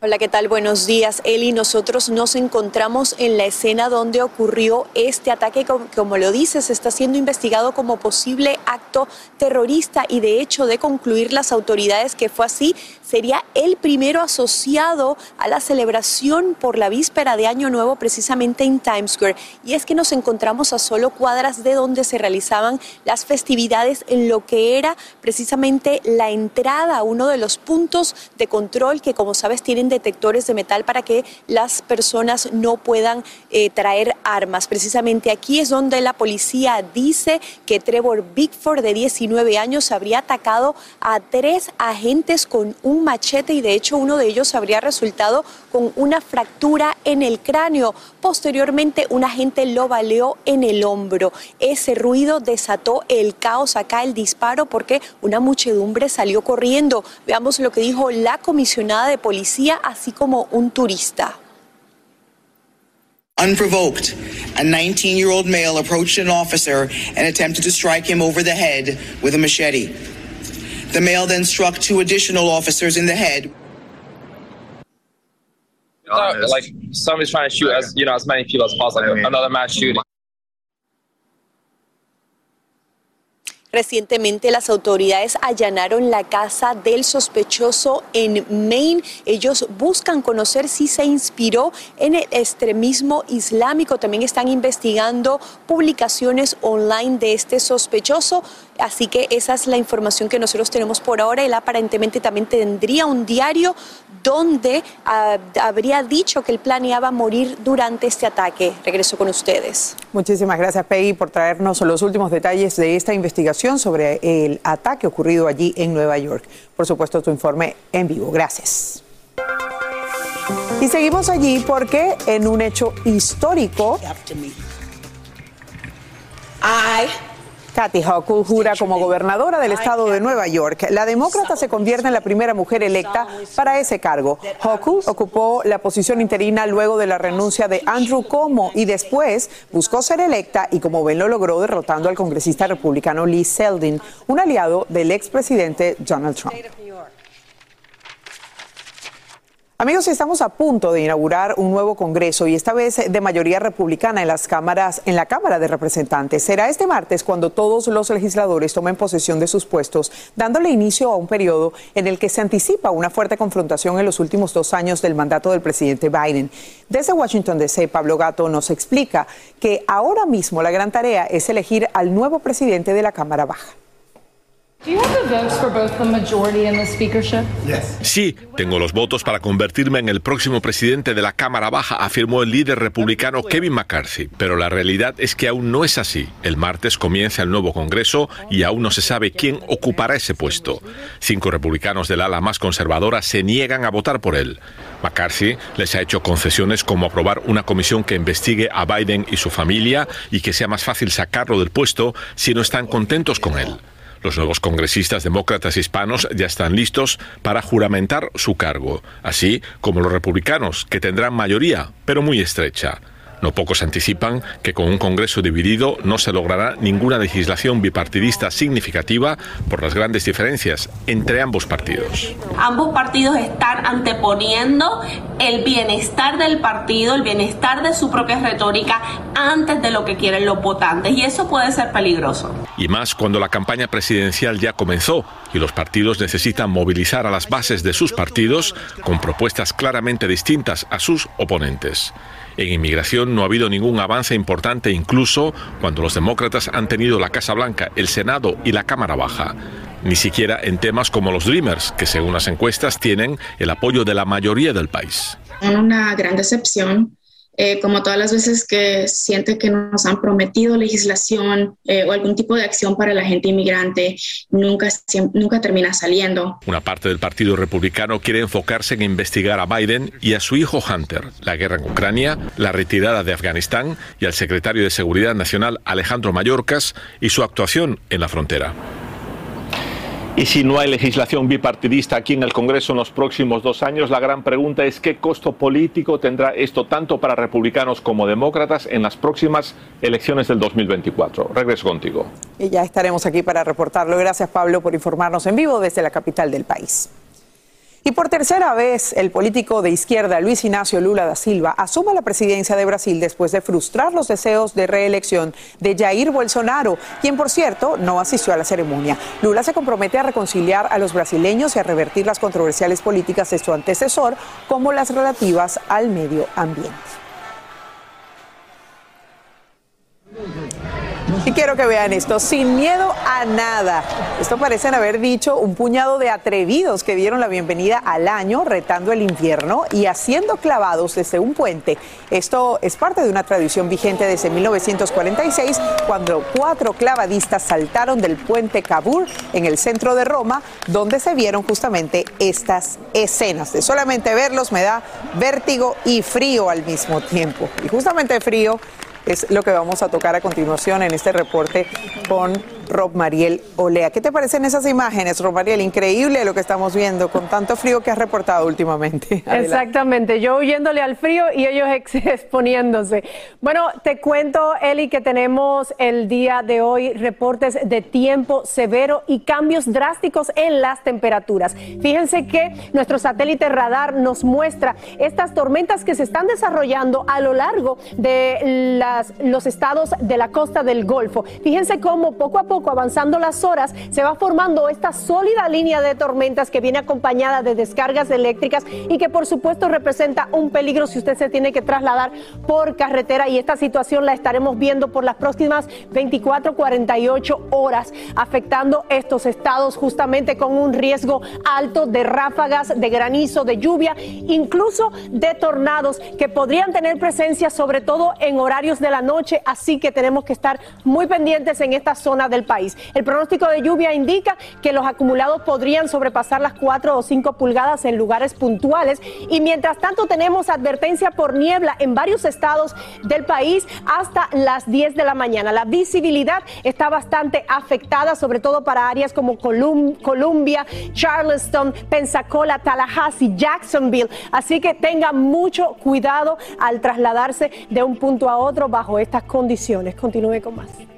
Hola, ¿qué tal? Buenos días, Eli. Nosotros nos encontramos en la escena donde ocurrió este ataque. Como, lo dices, está siendo investigado como posible acto terrorista y de hecho de concluir las autoridades que fue así, sería el primero asociado a la celebración por la víspera de Año Nuevo precisamente en Times Square. Y es que nos encontramos a solo cuadras de donde se realizaban las festividades en lo que era precisamente la entrada, uno de los puntos de control que como sabes tienen detectores de metal para que las personas no puedan eh, traer armas. Precisamente aquí es donde la policía dice que Trevor Bigford, de 19 años, habría atacado a tres agentes con un machete y de hecho uno de ellos habría resultado con una fractura en el cráneo. Posteriormente, un agente lo baleó en el hombro. Ese ruido desató el caos acá, el disparo, porque una muchedumbre salió corriendo. Veamos lo que dijo la comisionada de policía así como un turista. Unprovoked, a 19 year old male approached an officer and attempted to strike him over the head with a machete. The male then struck two additional officers in the head. Like somebody's trying to shoot as you know as many people as possible. Another mass shooting. Recientemente las autoridades allanaron la casa del sospechoso en Maine. Ellos buscan conocer si se inspiró en el extremismo islámico. También están investigando publicaciones online de este sospechoso. Así que esa es la información que nosotros tenemos por ahora. Él aparentemente también tendría un diario donde ah, habría dicho que él planeaba morir durante este ataque. Regreso con ustedes. Muchísimas gracias, Peggy, por traernos los últimos detalles de esta investigación sobre el ataque ocurrido allí en Nueva York. Por supuesto, tu informe en vivo. Gracias. Y seguimos allí porque en un hecho histórico, Kathy Hochul jura como gobernadora del estado de Nueva York. La demócrata se convierte en la primera mujer electa para ese cargo. Hochul ocupó la posición interina luego de la renuncia de Andrew Cuomo y después buscó ser electa y como ven lo logró derrotando al congresista republicano Lee Zeldin, un aliado del expresidente Donald Trump. Amigos, estamos a punto de inaugurar un nuevo Congreso y esta vez de mayoría republicana en las cámaras, en la Cámara de Representantes. Será este martes cuando todos los legisladores tomen posesión de sus puestos, dándole inicio a un periodo en el que se anticipa una fuerte confrontación en los últimos dos años del mandato del presidente Biden. Desde Washington DC, Pablo Gato nos explica que ahora mismo la gran tarea es elegir al nuevo presidente de la Cámara Baja. Sí, tengo los votos para convertirme en el próximo presidente de la Cámara Baja, afirmó el líder republicano Kevin McCarthy. Pero la realidad es que aún no es así. El martes comienza el nuevo Congreso y aún no se sabe quién ocupará ese puesto. Cinco republicanos del ala más conservadora se niegan a votar por él. McCarthy les ha hecho concesiones como aprobar una comisión que investigue a Biden y su familia y que sea más fácil sacarlo del puesto si no están contentos con él. Los nuevos congresistas demócratas hispanos ya están listos para juramentar su cargo, así como los republicanos, que tendrán mayoría, pero muy estrecha. No pocos anticipan que con un Congreso dividido no se logrará ninguna legislación bipartidista significativa por las grandes diferencias entre ambos partidos. Ambos partidos están anteponiendo el bienestar del partido, el bienestar de su propia retórica antes de lo que quieren los votantes y eso puede ser peligroso. Y más cuando la campaña presidencial ya comenzó y los partidos necesitan movilizar a las bases de sus partidos con propuestas claramente distintas a sus oponentes. En inmigración no ha habido ningún avance importante incluso cuando los demócratas han tenido la Casa Blanca, el Senado y la Cámara Baja. Ni siquiera en temas como los Dreamers, que según las encuestas tienen el apoyo de la mayoría del país. Una gran decepción eh, como todas las veces que siente que nos han prometido legislación eh, o algún tipo de acción para la gente inmigrante, nunca, nunca termina saliendo. Una parte del Partido Republicano quiere enfocarse en investigar a Biden y a su hijo Hunter, la guerra en Ucrania, la retirada de Afganistán y al secretario de Seguridad Nacional Alejandro Mayorkas y su actuación en la frontera. Y si no hay legislación bipartidista aquí en el Congreso en los próximos dos años, la gran pregunta es qué costo político tendrá esto tanto para republicanos como demócratas en las próximas elecciones del 2024. Regreso contigo. Y ya estaremos aquí para reportarlo. Gracias Pablo por informarnos en vivo desde la capital del país. Y por tercera vez, el político de izquierda Luis Ignacio Lula da Silva asuma la presidencia de Brasil después de frustrar los deseos de reelección de Jair Bolsonaro, quien por cierto no asistió a la ceremonia. Lula se compromete a reconciliar a los brasileños y a revertir las controversiales políticas de su antecesor, como las relativas al medio ambiente. Y quiero que vean esto, sin miedo a nada. Esto parecen haber dicho un puñado de atrevidos que dieron la bienvenida al año retando el infierno y haciendo clavados desde un puente. Esto es parte de una tradición vigente desde 1946, cuando cuatro clavadistas saltaron del puente Cabur en el centro de Roma, donde se vieron justamente estas escenas. De solamente verlos me da vértigo y frío al mismo tiempo. Y justamente frío es lo que vamos a tocar a continuación en este reporte con Rob Mariel Olea. ¿Qué te parecen esas imágenes, Rob Mariel? Increíble lo que estamos viendo con tanto frío que has reportado últimamente. Exactamente, yo huyéndole al frío y ellos exponiéndose. Bueno, te cuento, Eli, que tenemos el día de hoy reportes de tiempo severo y cambios drásticos en las temperaturas. Fíjense que nuestro satélite radar nos muestra estas tormentas que se están desarrollando a lo largo de los estados de la costa del Golfo. Fíjense cómo poco a poco avanzando las horas, se va formando esta sólida línea de tormentas que viene acompañada de descargas eléctricas y que por supuesto representa un peligro si usted se tiene que trasladar por carretera. Y esta situación la estaremos viendo por las próximas 24, 48 horas, afectando estos estados justamente con un riesgo alto de ráfagas, de granizo, de lluvia, incluso de tornados que podrían tener presencia sobre todo en horarios de la noche, así que tenemos que estar muy pendientes en esta zona del país. El pronóstico de lluvia indica que los acumulados podrían sobrepasar las 4 o 5 pulgadas en lugares puntuales y mientras tanto tenemos advertencia por niebla en varios estados del país hasta las 10 de la mañana. La visibilidad está bastante afectada, sobre todo para áreas como Columbia, Charleston, Pensacola, Tallahassee, Jacksonville. Así que tenga mucho cuidado al trasladarse de un punto a otro bajo estas condiciones. Continúe con más.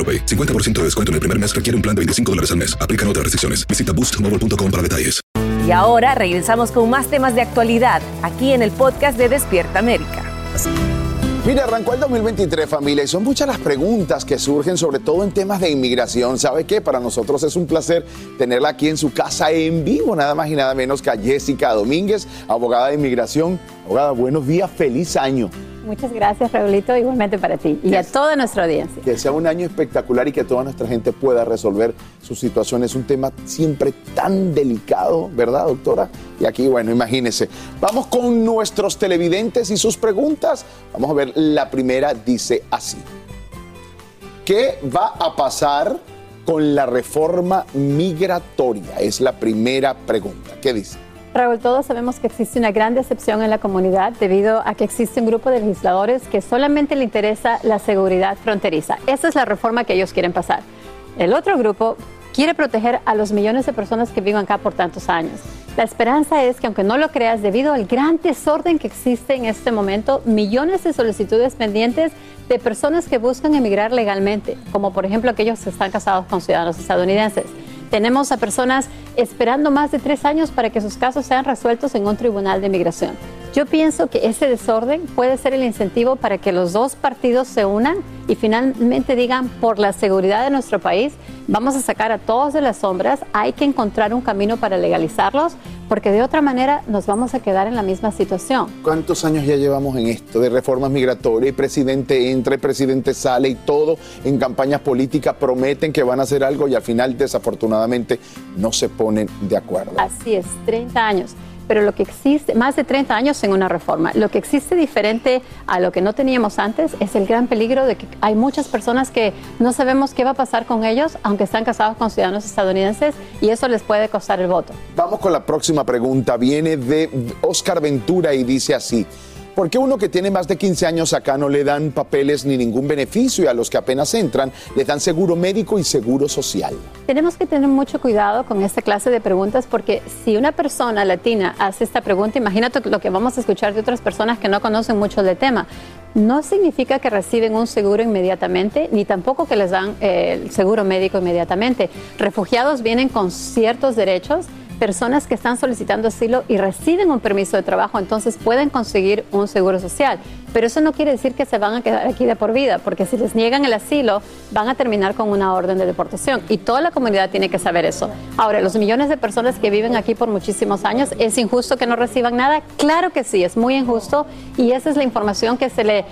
AroPay. 50% de descuento en el primer mes requiere un plan de 25 dólares al mes. Aplican otras restricciones. Visita boostmobile.com para detalles. Y ahora regresamos con más temas de actualidad aquí en el podcast de Despierta América. Mira, arrancó el 2023 familia y son muchas las preguntas que surgen sobre todo en temas de inmigración. ¿Sabe qué? Para nosotros es un placer tenerla aquí en su casa en vivo, nada más y nada menos que a Jessica Domínguez, abogada de inmigración. Abogada, buenos días, feliz año. Muchas gracias, Raulito, igualmente para ti y a toda nuestra audiencia. Que sea un año espectacular y que toda nuestra gente pueda resolver su situación. Es un tema siempre tan delicado, ¿verdad, doctora? Y aquí, bueno, imagínense. Vamos con nuestros televidentes y sus preguntas. Vamos a ver, la primera dice así. ¿Qué va a pasar con la reforma migratoria? Es la primera pregunta. ¿Qué dice? Raúl, todos sabemos que existe una gran decepción en la comunidad debido a que existe un grupo de legisladores que solamente le interesa la seguridad fronteriza. Esa es la reforma que ellos quieren pasar. El otro grupo quiere proteger a los millones de personas que viven acá por tantos años. La esperanza es que, aunque no lo creas, debido al gran desorden que existe en este momento, millones de solicitudes pendientes de personas que buscan emigrar legalmente, como por ejemplo aquellos que están casados con ciudadanos estadounidenses. Tenemos a personas esperando más de tres años para que sus casos sean resueltos en un tribunal de migración. Yo pienso que ese desorden puede ser el incentivo para que los dos partidos se unan y finalmente digan, por la seguridad de nuestro país, vamos a sacar a todos de las sombras, hay que encontrar un camino para legalizarlos, porque de otra manera nos vamos a quedar en la misma situación. ¿Cuántos años ya llevamos en esto de reformas migratorias? Y presidente entra, y presidente sale y todo en campañas políticas prometen que van a hacer algo y al final desafortunadamente no se ponen de acuerdo. Así es, 30 años pero lo que existe, más de 30 años en una reforma, lo que existe diferente a lo que no teníamos antes es el gran peligro de que hay muchas personas que no sabemos qué va a pasar con ellos, aunque están casados con ciudadanos estadounidenses, y eso les puede costar el voto. Vamos con la próxima pregunta, viene de Oscar Ventura y dice así. ¿Por qué uno que tiene más de 15 años acá no le dan papeles ni ningún beneficio y a los que apenas entran le dan seguro médico y seguro social? Tenemos que tener mucho cuidado con esta clase de preguntas porque si una persona latina hace esta pregunta, imagínate lo que vamos a escuchar de otras personas que no conocen mucho del tema. No significa que reciben un seguro inmediatamente, ni tampoco que les dan eh, el seguro médico inmediatamente. Refugiados vienen con ciertos derechos personas que están solicitando asilo y reciben un permiso de trabajo, entonces pueden conseguir un seguro social. Pero eso no quiere decir que se van a quedar aquí de por vida, porque si les niegan el asilo, van a terminar con una orden de deportación. Y toda la comunidad tiene que saber eso. Ahora, los millones de personas que viven aquí por muchísimos años, ¿es injusto que no reciban nada? Claro que sí, es muy injusto. Y esa es la información que se le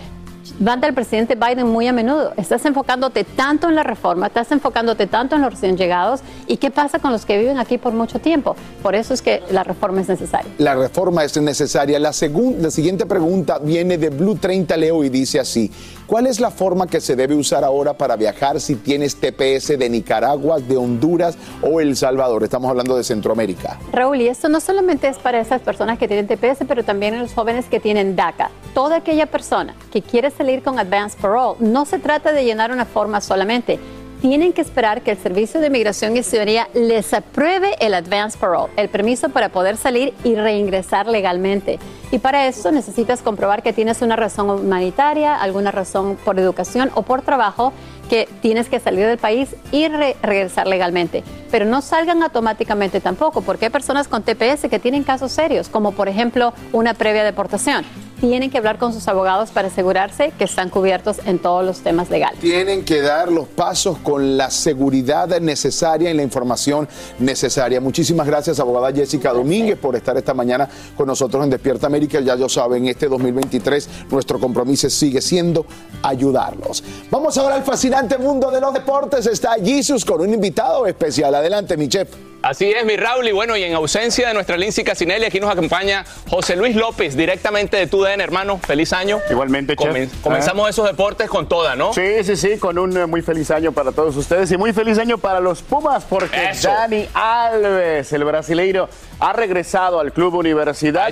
manda el presidente Biden muy a menudo. Estás enfocándote tanto en la reforma, estás enfocándote tanto en los recién llegados y qué pasa con los que viven aquí por mucho tiempo. Por eso es que la reforma es necesaria. La reforma es necesaria. La, la siguiente pregunta viene de Blue 30 Leo y dice así, ¿cuál es la forma que se debe usar ahora para viajar si tienes TPS de Nicaragua, de Honduras o El Salvador? Estamos hablando de Centroamérica. Raúl, y esto no solamente es para esas personas que tienen TPS, pero también los jóvenes que tienen DACA. Toda aquella persona que quiere salir con Advance Parole, no se trata de llenar una forma solamente. Tienen que esperar que el Servicio de Inmigración y Ciudadanía les apruebe el Advance Parole, el permiso para poder salir y reingresar legalmente. Y para eso necesitas comprobar que tienes una razón humanitaria, alguna razón por educación o por trabajo que tienes que salir del país y regresar legalmente. Pero no salgan automáticamente tampoco, porque hay personas con TPS que tienen casos serios, como por ejemplo una previa deportación. Tienen que hablar con sus abogados para asegurarse que están cubiertos en todos los temas legales. Tienen que dar los pasos con la seguridad necesaria y la información necesaria. Muchísimas gracias, abogada Jessica Domínguez, por estar esta mañana con nosotros en Despierta América. Ya lo saben, este 2023 nuestro compromiso sigue siendo ayudarlos. Vamos ahora al fascinante mundo de los deportes. Está Jesus con un invitado especial. Adelante, mi chef. Así es, mi Raúl, y bueno, y en ausencia de nuestra Lindsay Casinelli, aquí nos acompaña José Luis López, directamente de TUDN, hermano. Feliz año. Igualmente, chef. comenzamos esos deportes con toda, ¿no? Sí, sí, sí, con un eh, muy feliz año para todos ustedes y muy feliz año para los Pumas, porque Dani Alves, el brasileiro, ha regresado al Club Universidad.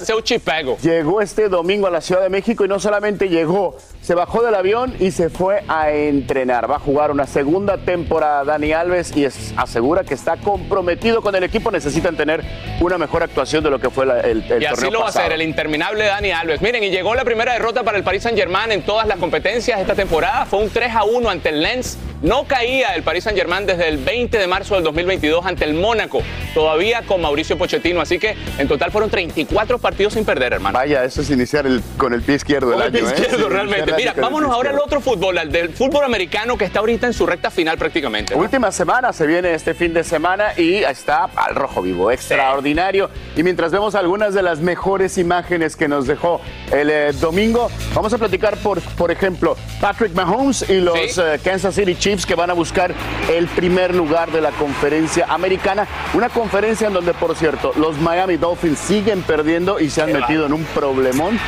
Llegó este domingo a la Ciudad de México y no solamente llegó, se bajó del avión y se fue a entrenar. Va a jugar una segunda temporada Dani Alves y asegura que está comprometido con el equipo. Necesitan tener una mejor actuación de lo que fue el, el, Y así lo va a hacer el interminable Dani Alves. Miren, y llegó la primera derrota para el Paris Saint-Germain en todas las competencias esta temporada. Fue un 3 a 1 ante el Lens. No caía el Paris Saint-Germain desde el 20 de marzo del 2022 ante el Mónaco, todavía con Mauricio Pochettino. Así que en total fueron 34 partidos sin perder, hermano. Vaya, eso es iniciar el, con el pie izquierdo con el, el pie ¿eh? izquierdo, realmente. Mira, vámonos ahora al otro fútbol, al del fútbol americano que está ahorita en su recta final prácticamente. ¿no? Última semana, se viene este fin de semana y está al rojo vivo, extraordinario. Y mientras vemos algunas de las mejores imágenes que nos dejó el eh, domingo, vamos a platicar por, por ejemplo, Patrick Mahomes y los Sí. eh, Kansas City Chiefs que van a buscar el primer lugar de la conferencia americana. Una conferencia en donde, por cierto, los Miami Dolphins siguen perdiendo y se han Qué metido en un problemón.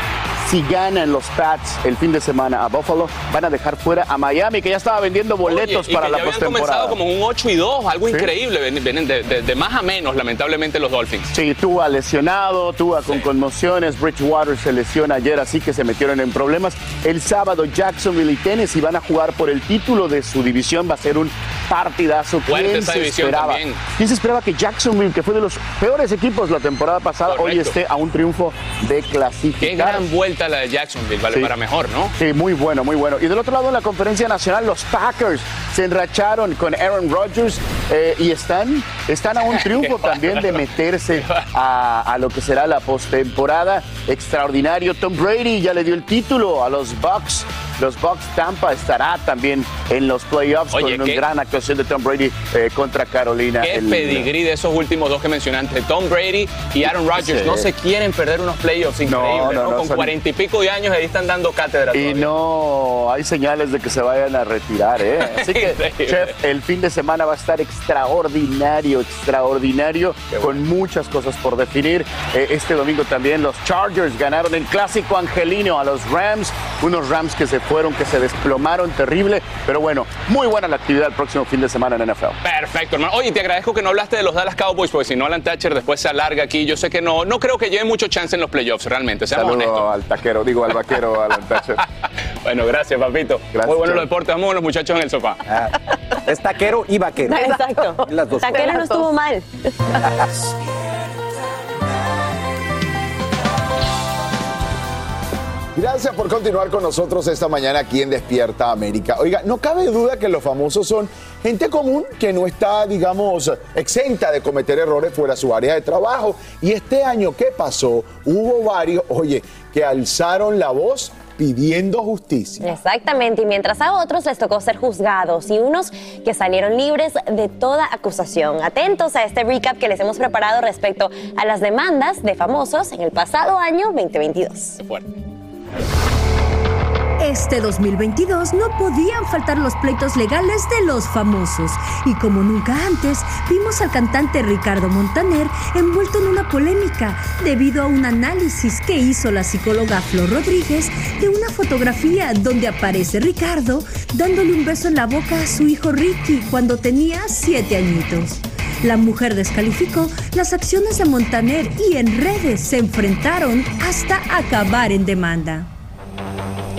Si ganan los Pats el fin de semana a Buffalo, van a dejar fuera a Miami, que ya estaba vendiendo boletos Oye, y para que la postemporada. comenzado como un 8 y 2, algo Sí. increíble. Vienen de, de- de más a menos, lamentablemente, los Dolphins. Sí, Tua lesionado, Tua con conmociones, Bridgewater se lesiona ayer, así que se metieron en problemas. El sábado Jacksonville y Tennessee van a jugar por el título de su división, va a ser un partidazo. ¿Quién se esperaba? ¿Quién se esperaba que Jacksonville, que fue de los peores equipos la temporada pasada, hoy esté a un triunfo de clasificar? Qué gran vuelta la de Jacksonville, vale, Sí. para mejor, ¿no? Sí, muy bueno, muy bueno. Y del otro lado, en la conferencia nacional, los Packers se enracharon con Aaron Rodgers eh, y están, están a un triunfo también de meterse a, a lo que será la postemporada. Extraordinario. Tom Brady ya le dio el título a los Bucks. Los Bucks Tampa estará también en los playoffs Oye, con una gran actuación de Tom Brady eh, contra Carolina. Qué el- pedigrí de esos últimos dos que mencionaste, Tom Brady y Aaron Rodgers. Sí. No se quieren perder unos playoffs increíbles, no, ¿no? no, Con son- cuarenta y pico de años ahí están dando cátedra. Y todavía. no hay señales de que se vayan a retirar, ¿eh? Así que, chef, el fin de semana va a estar extraordinario, extraordinario, con muchas cosas por definir. Eh, este domingo también los Chargers ganaron el clásico angelino a los Rams, unos Rams que se fueron, que se desplomaron terrible, pero bueno, muy buena la actividad el próximo fin de semana en NFL. Perfecto, hermano. Oye, te agradezco que no hablaste de los Dallas Cowboys, porque si no, Alan Thatcher después se alarga aquí. Yo sé que no, no creo que lleve mucho chance en los playoffs, realmente. Seamos honestos. Al taquero, digo al vaquero, Alan Thatcher. Bueno, gracias, papito. Muy bueno chao. los deportes. Vamos los muchachos en el sofá. Es taquero y vaquero. Exacto. Las dos Taquero no estuvo mal. Gracias por continuar con nosotros esta mañana aquí en Despierta América. Oiga, no cabe duda que los famosos son gente común que no está, digamos, exenta de cometer errores fuera de su área de trabajo. Y este año, ¿qué pasó? Hubo varios, oye, que alzaron la voz pidiendo justicia. Exactamente, y mientras a otros les tocó ser juzgados y unos que salieron libres de toda acusación. Atentos a este recap que les hemos preparado respecto a las demandas de famosos en el pasado año 2022. Este 2022 no podían faltar los pleitos legales de los famosos y como nunca antes vimos al cantante Ricardo Montaner envuelto en una polémica debido a un análisis que hizo la psicóloga Flor Rodríguez de una fotografía donde aparece Ricardo dándole un beso en la boca a su hijo Ricky cuando tenía siete añitos. La mujer descalificó las acciones de Montaner y en redes se enfrentaron hasta acabar en demanda.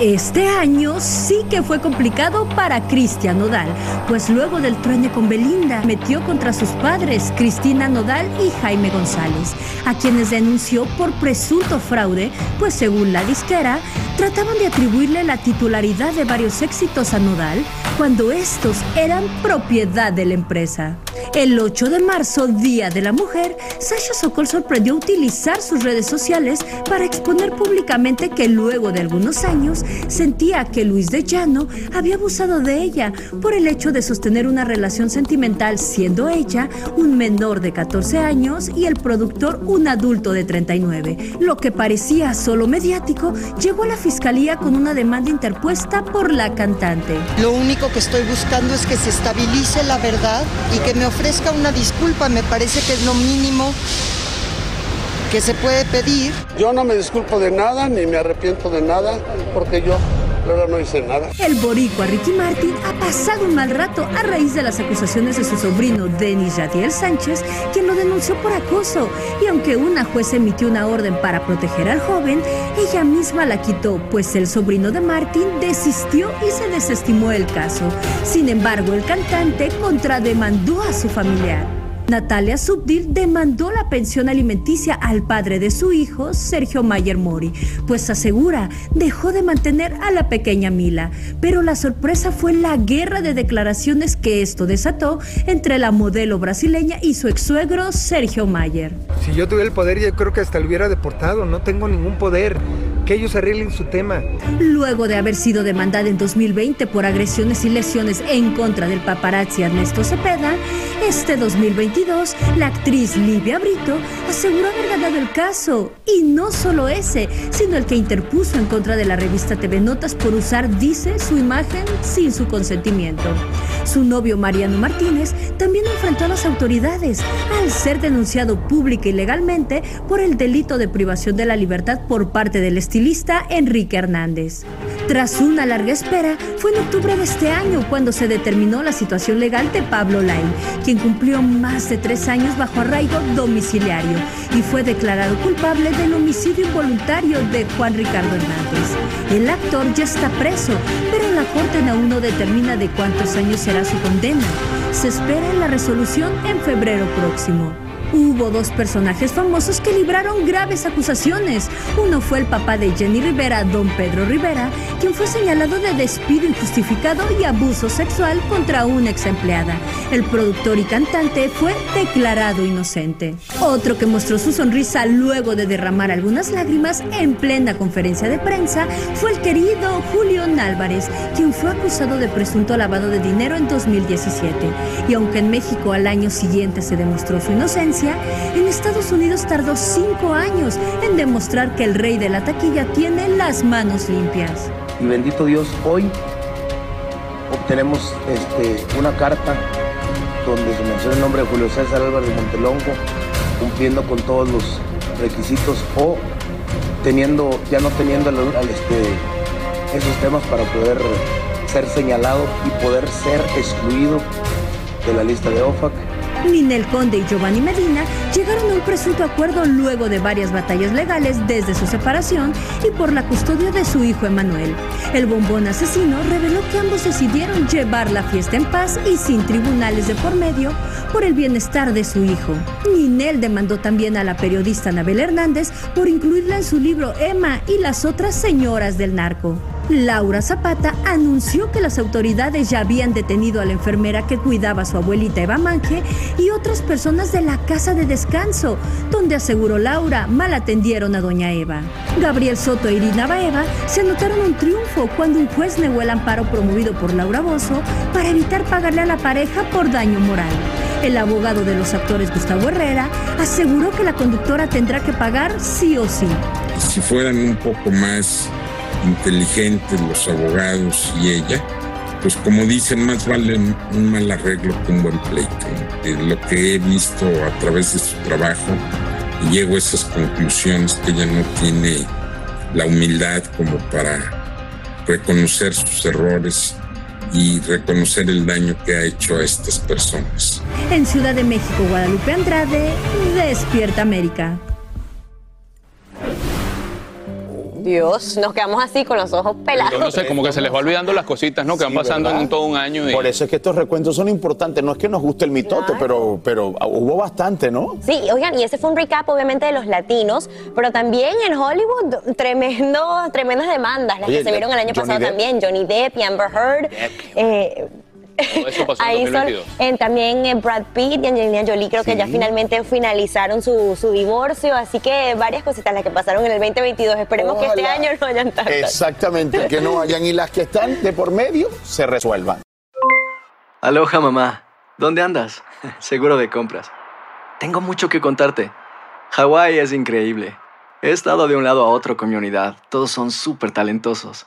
Este año sí que fue complicado para Cristian Nodal, pues luego del truene con Belinda, metió contra sus padres, Cristina Nodal y Jaime González, a quienes denunció por presunto fraude, pues según la disquera, trataban de atribuirle la titularidad de varios éxitos a Nodal cuando estos eran propiedad de la empresa. El 8 de marzo, Día de la Mujer, Sasha Sokol sorprendió utilizar sus redes sociales para exponer públicamente que luego de algunos años sentía que Luis de Llano había abusado de ella por el hecho de sostener una relación sentimental siendo ella un menor de 14 años y el productor un adulto de 39. Lo que parecía solo mediático llegó a la fiscalía con una demanda interpuesta por la cantante. Lo único que estoy buscando es que se estabilice la verdad y que me ofrezca una disculpa. Me parece que es lo mínimo que se puede pedir. Yo no me disculpo de nada ni me arrepiento de nada porque yo Ahora no hice nada. El boricua Ricky Martin ha pasado un mal rato a raíz de las acusaciones de su sobrino Denis Yadiel Sánchez, quien lo denunció por acoso. Y aunque una juez emitió una orden para proteger al joven, ella misma la quitó, pues el sobrino de Martin desistió y se desestimó el caso. Sin embargo, el cantante contrademandó a su familiar. Natalia Subdil demandó la pensión alimenticia al padre de su hijo, Sergio Mayer Mori, pues asegura dejó de mantener a la pequeña Mila. Pero la sorpresa fue la guerra de declaraciones que esto desató entre la modelo brasileña y su ex suegro, Sergio Mayer. Si yo tuviera el poder, yo creo que hasta lo hubiera deportado. No tengo ningún poder que ellos arreglen su tema. Luego de haber sido demandada en 2020 por agresiones y lesiones en contra del paparazzi Ernesto Cepeda, este 2022 la actriz Livia Brito aseguró haber ganado el caso. Y no solo ese, sino el que interpuso en contra de la revista TV Notas por usar, dice, su imagen sin su consentimiento. Su novio Mariano Martínez también enfrentó a las autoridades al ser denunciado pública y legalmente por el delito de privación de la libertad por parte del estilista Enrique Hernández. Tras una larga espera, fue en octubre de este año cuando se determinó la situación legal de Pablo Lain, quien cumplió más de tres años bajo arraigo domiciliario y fue declarado culpable del homicidio involuntario de Juan Ricardo Hernández. El actor ya está preso, pero la corte aún no determina de cuántos años será su condena. Se espera la resolución en febrero próximo. Hubo dos personajes famosos que libraron graves acusaciones. Uno fue el papá de Jenny Rivera, don Pedro Rivera, quien fue señalado de despido injustificado y abuso sexual contra una ex empleada. El productor y cantante fue declarado inocente. Otro que mostró su sonrisa luego de derramar algunas lágrimas en plena conferencia de prensa fue el querido Julio Álvarez, quien fue acusado de presunto lavado de dinero en 2017. Y aunque en México al año siguiente se demostró su inocencia, en Estados Unidos tardó cinco años en demostrar que el rey de la taquilla tiene las manos limpias. Y bendito Dios, hoy obtenemos este, una carta donde se menciona el nombre de Julio César Álvarez Montelongo, cumpliendo con todos los requisitos o teniendo, ya no teniendo este, esos temas para poder ser señalado y poder ser excluido de la lista de OFAC Ninel Conde y Giovanni Medina llegaron a un presunto acuerdo luego de varias batallas legales desde su separación y por la custodia de su hijo Emanuel. El bombón asesino reveló que ambos decidieron llevar la fiesta en paz y sin tribunales de por medio por el bienestar de su hijo. Ninel demandó también a la periodista Anabel Hernández por incluirla en su libro Emma y las otras señoras del narco. Laura Zapata anunció que las autoridades ya habían detenido a la enfermera que cuidaba a su abuelita Eva Manje y otras personas de la casa de descanso, donde aseguró Laura mal atendieron a doña Eva. Gabriel Soto e Irina Baeva se anotaron un triunfo cuando un juez negó el amparo promovido por Laura Bozo para evitar pagarle a la pareja por daño moral. El abogado de los actores Gustavo Herrera aseguró que la conductora tendrá que pagar sí o sí. Si fueran un poco más inteligentes los abogados y ella, pues como dicen, más vale un mal arreglo que un buen pleito. lo que he visto a través de su trabajo, llego a esas conclusiones que ella no tiene la humildad como para reconocer sus errores y reconocer el daño que ha hecho a estas personas. En Ciudad de México, Guadalupe Andrade, Despierta América. Dios, nos quedamos así con los ojos pelados. Yo no sé, como que se les va olvidando las cositas, ¿no? Que van Sí, pasando ¿verdad? en todo un año. Y... Por eso es que estos recuentos son importantes. No es que nos guste el mitote, pero, pero hubo bastante, ¿no? Sí, oigan, y ese fue un recap obviamente de los latinos, pero también en Hollywood tremendo, tremendas demandas, las Oye, que se vieron el año Johnny pasado Depp. también, Johnny Depp y Amber Heard. Eh, Eso pasó en Ahí son 2022. en- también eh, Brad Pitt y Angelina Jolie creo que ya finalmente finalizaron su, su divorcio, así que varias cositas las que pasaron en el 2022. Esperemos que este año no hayan tantas. Exactamente, que no vayan y las que están de por medio se resuelvan. Aloha mamá, ¿dónde andas? Seguro de compras. Tengo mucho que contarte. Hawái es increíble. He estado de un lado a otro con mi unidad. Todos son súper talentosos.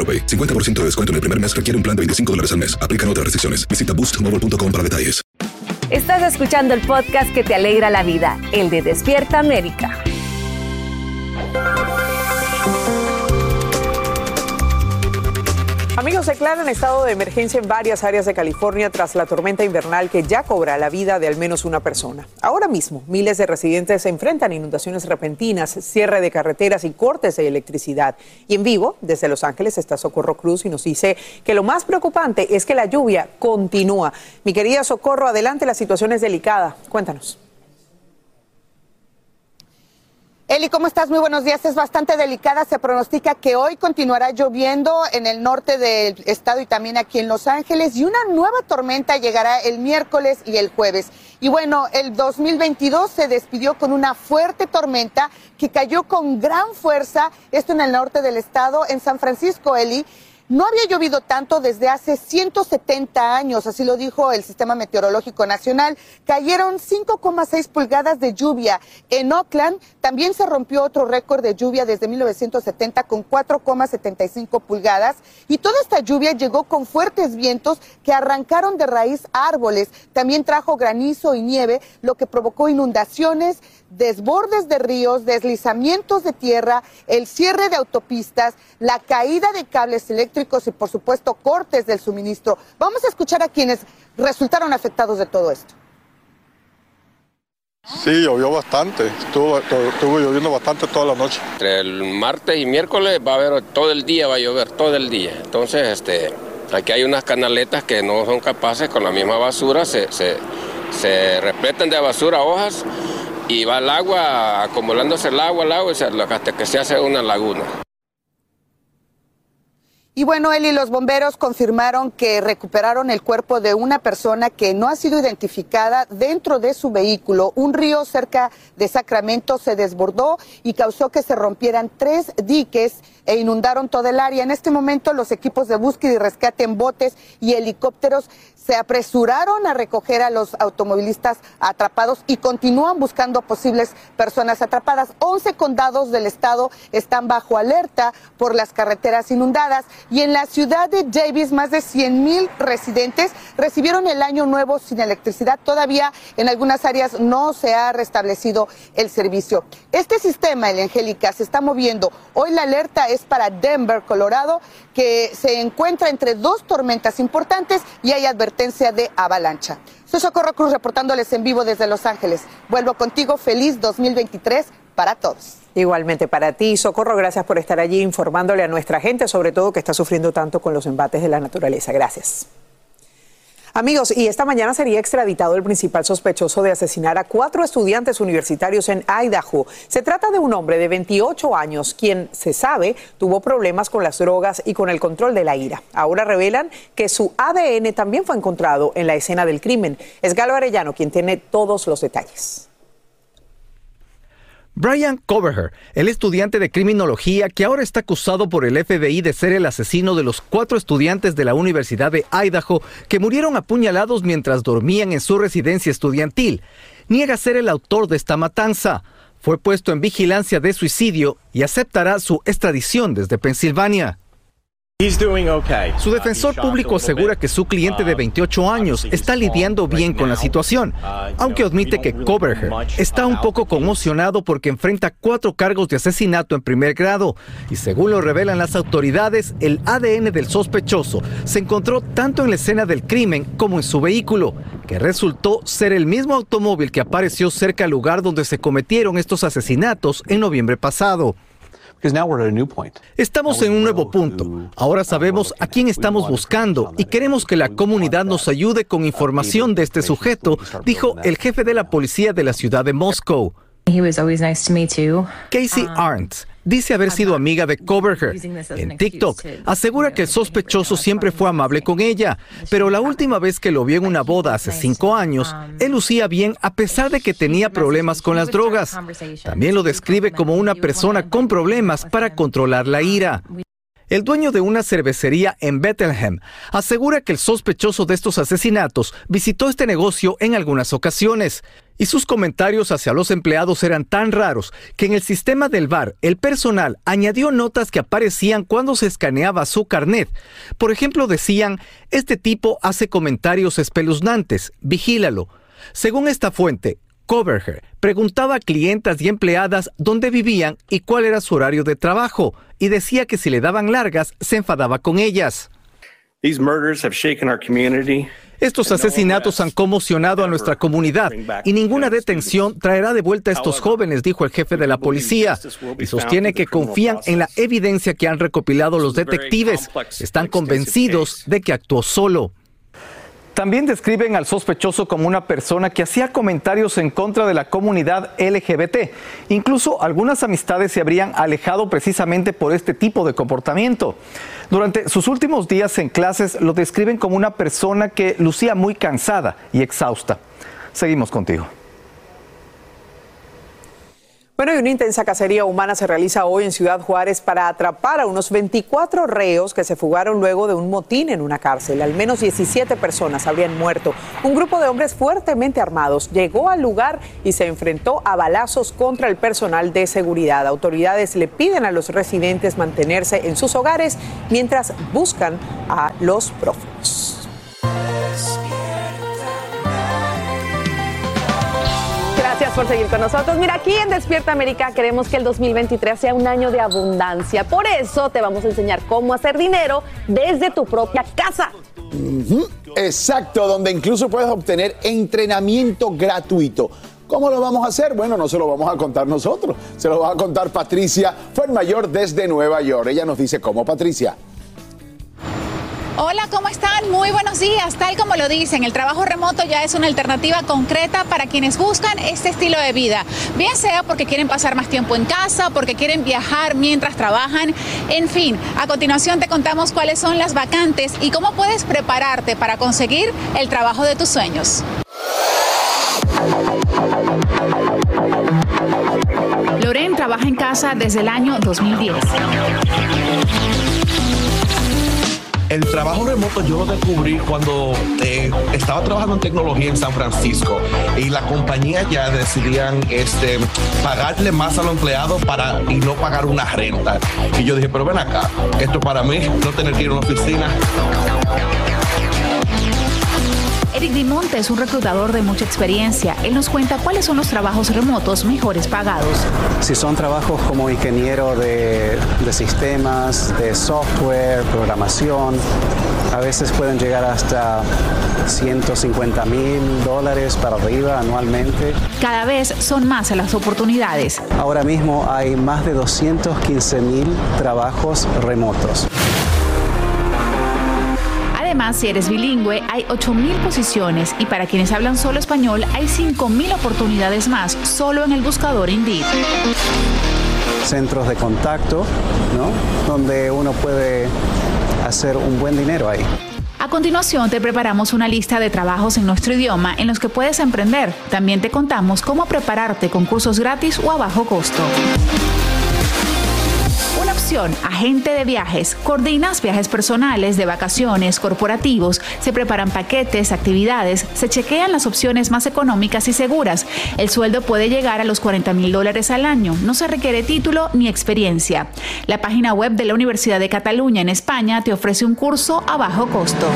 AroPay. 50% de descuento en el primer mes requiere un plan de 25 dólares al mes. Aplican otras restricciones. Visita boostmobile.com para detalles. Estás escuchando el podcast que te alegra la vida, el de Despierta América. Amigos, declaran estado de emergencia en varias áreas de California tras la tormenta invernal que ya cobra la vida de al menos una persona. Ahora mismo, miles de residentes se enfrentan a inundaciones repentinas, cierre de carreteras y cortes de electricidad. Y en vivo, desde Los Ángeles, está Socorro Cruz y nos dice que lo más preocupante es que la lluvia continúa. Mi querida Socorro, adelante, la situación es delicada. Cuéntanos. Eli, ¿cómo estás? Muy buenos días. Es bastante delicada. Se pronostica que hoy continuará lloviendo en el norte del estado y también aquí en Los Ángeles y una nueva tormenta llegará el miércoles y el jueves. Y bueno, el 2022 se despidió con una fuerte tormenta que cayó con gran fuerza, esto en el norte del estado, en San Francisco, Eli. No había llovido tanto desde hace 170 años, así lo dijo el Sistema Meteorológico Nacional. Cayeron 5,6 pulgadas de lluvia. En Oakland también se rompió otro récord de lluvia desde 1970 con 4,75 pulgadas. Y toda esta lluvia llegó con fuertes vientos que arrancaron de raíz árboles. También trajo granizo y nieve, lo que provocó inundaciones, desbordes de ríos, deslizamientos de tierra, el cierre de autopistas, la caída de cables eléctricos y por supuesto cortes del suministro. Vamos a escuchar a quienes resultaron afectados de todo esto. Sí, llovió bastante. Estuvo, estuvo lloviendo bastante toda la noche. Entre el martes y miércoles va a haber, todo el día va a llover, todo el día. Entonces, este, aquí hay unas canaletas que no son capaces con la misma basura, se, se, se repletan de basura hojas y va el agua acumulándose el agua al agua hasta que se hace una laguna. Y bueno, y los bomberos confirmaron que recuperaron el cuerpo de una persona que no ha sido identificada dentro de su vehículo. Un río cerca de Sacramento se desbordó y causó que se rompieran tres diques e inundaron toda el área. En este momento los equipos de búsqueda y rescate en botes y helicópteros se apresuraron a recoger a los automovilistas atrapados y continúan buscando posibles personas atrapadas. 11 condados del estado están bajo alerta por las carreteras inundadas y en la ciudad de Davis más de 100 mil residentes recibieron el año nuevo sin electricidad. Todavía en algunas áreas no se ha restablecido el servicio. Este sistema, el Angélica, se está moviendo. Hoy la alerta es para Denver, Colorado, que se encuentra entre dos tormentas importantes y hay advertencia de avalancha. Soy Socorro Cruz reportándoles en vivo desde Los Ángeles. Vuelvo contigo. Feliz 2023 para todos. Igualmente para ti, Socorro, gracias por estar allí informándole a nuestra gente, sobre todo que está sufriendo tanto con los embates de la naturaleza. Gracias. Amigos, y esta mañana sería extraditado el principal sospechoso de asesinar a cuatro estudiantes universitarios en Idaho. Se trata de un hombre de 28 años, quien se sabe tuvo problemas con las drogas y con el control de la ira. Ahora revelan que su ADN también fue encontrado en la escena del crimen. Es Galo Arellano quien tiene todos los detalles. Brian Coverher, el estudiante de criminología que ahora está acusado por el FBI de ser el asesino de los cuatro estudiantes de la Universidad de Idaho que murieron apuñalados mientras dormían en su residencia estudiantil, niega ser el autor de esta matanza. Fue puesto en vigilancia de suicidio y aceptará su extradición desde Pensilvania. Su defensor público asegura que su cliente de 28 años está lidiando bien con la situación, aunque admite que Coverher está un poco conmocionado porque enfrenta cuatro cargos de asesinato en primer grado. Y según lo revelan las autoridades, el ADN del sospechoso se encontró tanto en la escena del crimen como en su vehículo, que resultó ser el mismo automóvil que apareció cerca al lugar donde se cometieron estos asesinatos en noviembre pasado. Estamos en un nuevo punto. Ahora sabemos a quién estamos buscando y queremos que la comunidad nos ayude con información de este sujeto, dijo el jefe de la policía de la ciudad de Moscow. Casey Arndt dice haber sido amiga de Coverher. En TikTok asegura que el sospechoso siempre fue amable con ella, pero la última vez que lo vio en una boda hace cinco años, él lucía bien a pesar de que tenía problemas con las drogas. También lo describe como una persona con problemas para controlar la ira. El dueño de una cervecería en Bethlehem asegura que el sospechoso de estos asesinatos visitó este negocio en algunas ocasiones y sus comentarios hacia los empleados eran tan raros que en el sistema del bar el personal añadió notas que aparecían cuando se escaneaba su carnet. Por ejemplo, decían, este tipo hace comentarios espeluznantes, vigílalo. Según esta fuente, Coverher preguntaba a clientas y empleadas dónde vivían y cuál era su horario de trabajo, y decía que si le daban largas, se enfadaba con ellas. Estos asesinatos han conmocionado a nuestra comunidad y ninguna detención traerá de vuelta a estos jóvenes, dijo el jefe de la policía, y sostiene que confían en la evidencia que han recopilado los detectives. Están convencidos de que actuó solo. También describen al sospechoso como una persona que hacía comentarios en contra de la comunidad LGBT. Incluso algunas amistades se habrían alejado precisamente por este tipo de comportamiento. Durante sus últimos días en clases lo describen como una persona que lucía muy cansada y exhausta. Seguimos contigo. Bueno, y una intensa cacería humana se realiza hoy en Ciudad Juárez para atrapar a unos 24 reos que se fugaron luego de un motín en una cárcel. Al menos 17 personas habrían muerto. Un grupo de hombres fuertemente armados llegó al lugar y se enfrentó a balazos contra el personal de seguridad. Autoridades le piden a los residentes mantenerse en sus hogares mientras buscan a los prófugos. Gracias por seguir con nosotros. Mira, aquí en Despierta América queremos que el 2023 sea un año de abundancia. Por eso te vamos a enseñar cómo hacer dinero desde tu propia casa. Exacto, donde incluso puedes obtener entrenamiento gratuito. ¿Cómo lo vamos a hacer? Bueno, no se lo vamos a contar nosotros, se lo va a contar Patricia Fuenmayor desde Nueva York. Ella nos dice cómo, Patricia. Hola, ¿cómo están? Muy buenos días. Tal como lo dicen, el trabajo remoto ya es una alternativa concreta para quienes buscan este estilo de vida. Bien sea porque quieren pasar más tiempo en casa, porque quieren viajar mientras trabajan. En fin, a continuación te contamos cuáles son las vacantes y cómo puedes prepararte para conseguir el trabajo de tus sueños. Loren trabaja en casa desde el año 2010. El trabajo remoto yo lo descubrí cuando eh, estaba trabajando en tecnología en San Francisco y la compañía ya decidían este, pagarle más a los empleados para, y no pagar una renta. Y yo dije, pero ven acá, esto para mí, no tener que ir a una oficina. Eric Dimonte es un reclutador de mucha experiencia. Él nos cuenta cuáles son los trabajos remotos mejores pagados. Si son trabajos como ingeniero de, de sistemas, de software, programación, a veces pueden llegar hasta 150 mil dólares para arriba anualmente. Cada vez son más las oportunidades. Ahora mismo hay más de 215 mil trabajos remotos. Además, si eres bilingüe, hay 8.000 posiciones y para quienes hablan solo español, hay 5.000 oportunidades más solo en el buscador Indeed. Centros de contacto, ¿no? Donde uno puede hacer un buen dinero ahí. A continuación te preparamos una lista de trabajos en nuestro idioma en los que puedes emprender. También te contamos cómo prepararte con cursos gratis o a bajo costo. Agente de viajes. Coordinas viajes personales, de vacaciones, corporativos, se preparan paquetes, actividades, se chequean las opciones más económicas y seguras. El sueldo puede llegar a los 40 mil dólares al año. No se requiere título ni experiencia. La página web de la Universidad de Cataluña en España te ofrece un curso a bajo costo.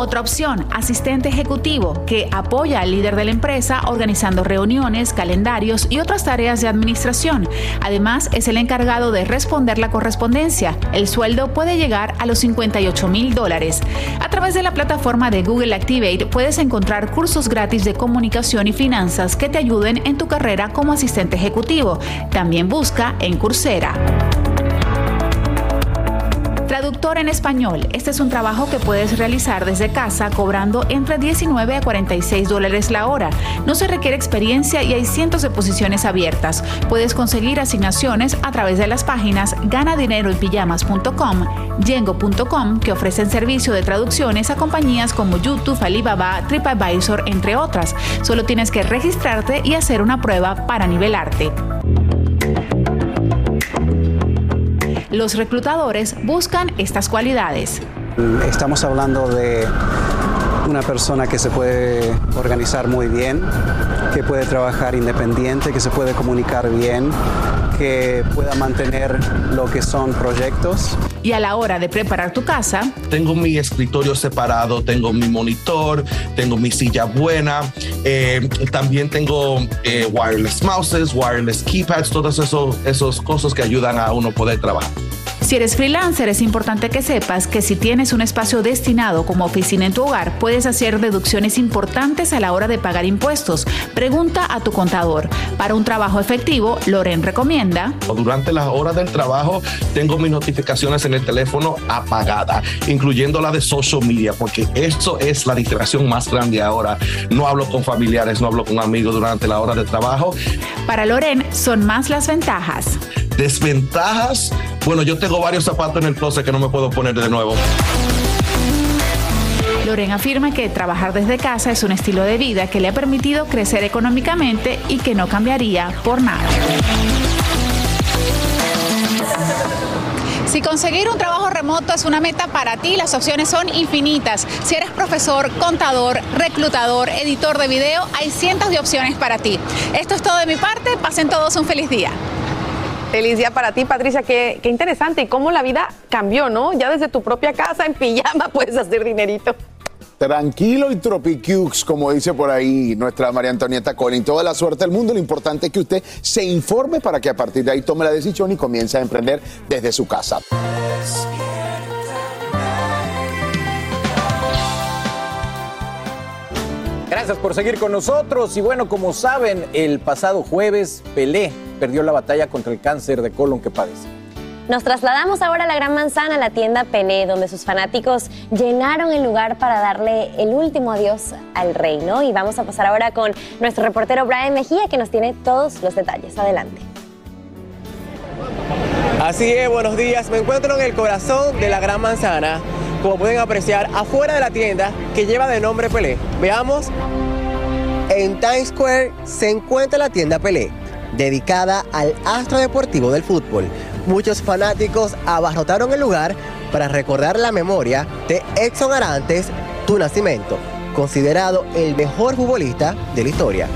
Otra opción, asistente ejecutivo, que apoya al líder de la empresa organizando reuniones, calendarios y otras tareas de administración. Además, es el encargado de responder la correspondencia. El sueldo puede llegar a los 58 mil dólares. A través de la plataforma de Google Activate puedes encontrar cursos gratis de comunicación y finanzas que te ayuden en tu carrera como asistente ejecutivo. También busca en Coursera. Traductor en español. Este es un trabajo que puedes realizar desde casa cobrando entre 19 a 46 dólares la hora. No se requiere experiencia y hay cientos de posiciones abiertas. Puedes conseguir asignaciones a través de las páginas ganadineroenpijamas.com, yengo.com, que ofrecen servicio de traducciones a compañías como YouTube, Alibaba, TripAdvisor, entre otras. Solo tienes que registrarte y hacer una prueba para nivelarte. Los reclutadores buscan estas cualidades. Estamos hablando de una persona que se puede organizar muy bien, que puede trabajar independiente, que se puede comunicar bien, que pueda mantener lo que son proyectos. Y a la hora de preparar tu casa, Tengo mi escritorio separado, tengo mi monitor, tengo mi silla buena, eh, también tengo eh, wireless mouses, wireless keypads, todas esos, esos cosas que ayudan a uno poder trabajar. Si eres freelancer, es importante que sepas que si tienes un espacio destinado como oficina en tu hogar, puedes hacer deducciones importantes a la hora de pagar impuestos. Pregunta a tu contador. Para un trabajo efectivo, Loren recomienda Durante las horas del trabajo tengo mis notificaciones en el teléfono apagadas, incluyendo la de social media, porque esto es la distracción más grande ahora. No hablo con familiares, no hablo con amigos durante la hora de trabajo. Para Loren son más las ventajas. Desventajas, bueno, yo tengo varios zapatos en el closet que no me puedo poner de nuevo. Loren afirma que trabajar desde casa es un estilo de vida que le ha permitido crecer económicamente y que no cambiaría por nada. Si conseguir un trabajo remoto es una meta para ti, las opciones son infinitas. Si eres profesor, contador, reclutador, editor de video, hay cientos de opciones para ti. Esto es todo de mi parte, pasen todos un feliz día. Feliz día para ti, Patricia. Qué, qué interesante y cómo la vida cambió, ¿no? Ya desde tu propia casa, en pijama, puedes hacer dinerito. Tranquilo y tropicux, como dice por ahí nuestra María Antonieta Colin. Toda la suerte del mundo. Lo importante es que usted se informe para que a partir de ahí tome la decisión y comience a emprender desde su casa. Gracias por seguir con nosotros. Y bueno, como saben, el pasado jueves Pelé perdió la batalla contra el cáncer de colon que padece. Nos trasladamos ahora a la Gran Manzana, a la tienda Pelé, donde sus fanáticos llenaron el lugar para darle el último adiós al rey, ¿no? Y vamos a pasar ahora con nuestro reportero Brian Mejía, que nos tiene todos los detalles. Adelante. Así es, buenos días. Me encuentro en el corazón de la Gran Manzana, como pueden apreciar, afuera de la tienda que lleva de nombre Pelé. Veamos. En Times Square se encuentra la tienda Pelé, dedicada al astro deportivo del fútbol. Muchos fanáticos abarrotaron el lugar para recordar la memoria de Edson Arantes, tu nacimiento, considerado el mejor futbolista de la historia.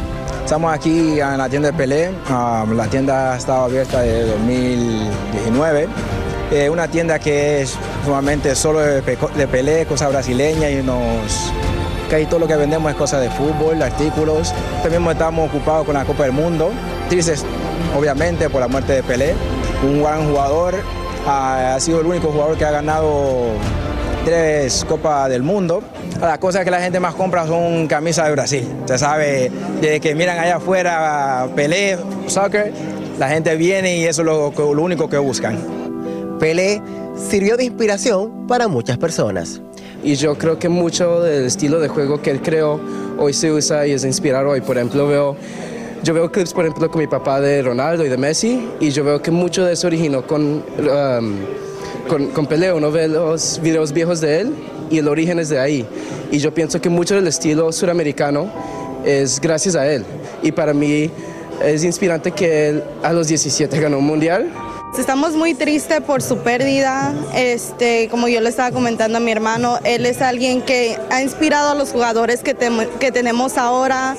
Estamos aquí en la tienda de Pelé. Ah, la tienda ha estado abierta desde 2019. Eh, una tienda que es sumamente solo de, de cosas brasileñas y nos... Casi todo lo que vendemos es cosas de fútbol, artículos. También estamos ocupados con la Copa del Mundo. Tristes, obviamente, por la muerte de Pelé. Un gran jugador, ha, sido el único jugador que ha ganado tres Copas del Mundo. Las cosas que la gente más compra son camisas de Brasil. Se sabe, desde que miran allá afuera Pelé, soccer, la gente viene y eso es lo único que buscan. Pelé sirvió de inspiración para muchas personas. Y yo creo que mucho del estilo de juego que él creó hoy se usa y es inspirado hoy. Por ejemplo, veo, yo veo clips, por ejemplo, con mi papá de Ronaldo y de Messi, y yo veo que mucho de eso originó con, um, con, con Pelé. Uno ve los videos viejos de él y el origen es de ahí. Y yo pienso que mucho del estilo suramericano es gracias a él. Y para mí es inspirante que él a los 17 ganó un mundial. Estamos muy tristes por su pérdida. Este, como yo le estaba comentando a mi hermano, él es alguien que ha inspirado a los jugadores que, tem- que tenemos ahora,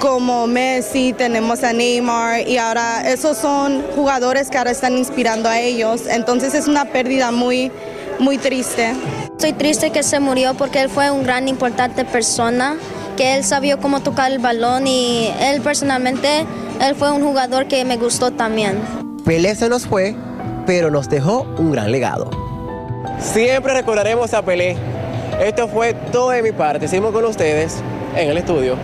como Messi, tenemos a Neymar, y ahora esos son jugadores que ahora están inspirando a ellos. Entonces es una pérdida muy, muy triste. Estoy triste que se murió porque él fue un gran importante persona, que él sabía cómo tocar el balón y él personalmente, él fue un jugador que me gustó también. Pelé se nos fue, pero nos dejó un gran legado. Siempre recordaremos a Pelé. Esto fue todo de mi parte. Seguimos con ustedes en el estudio.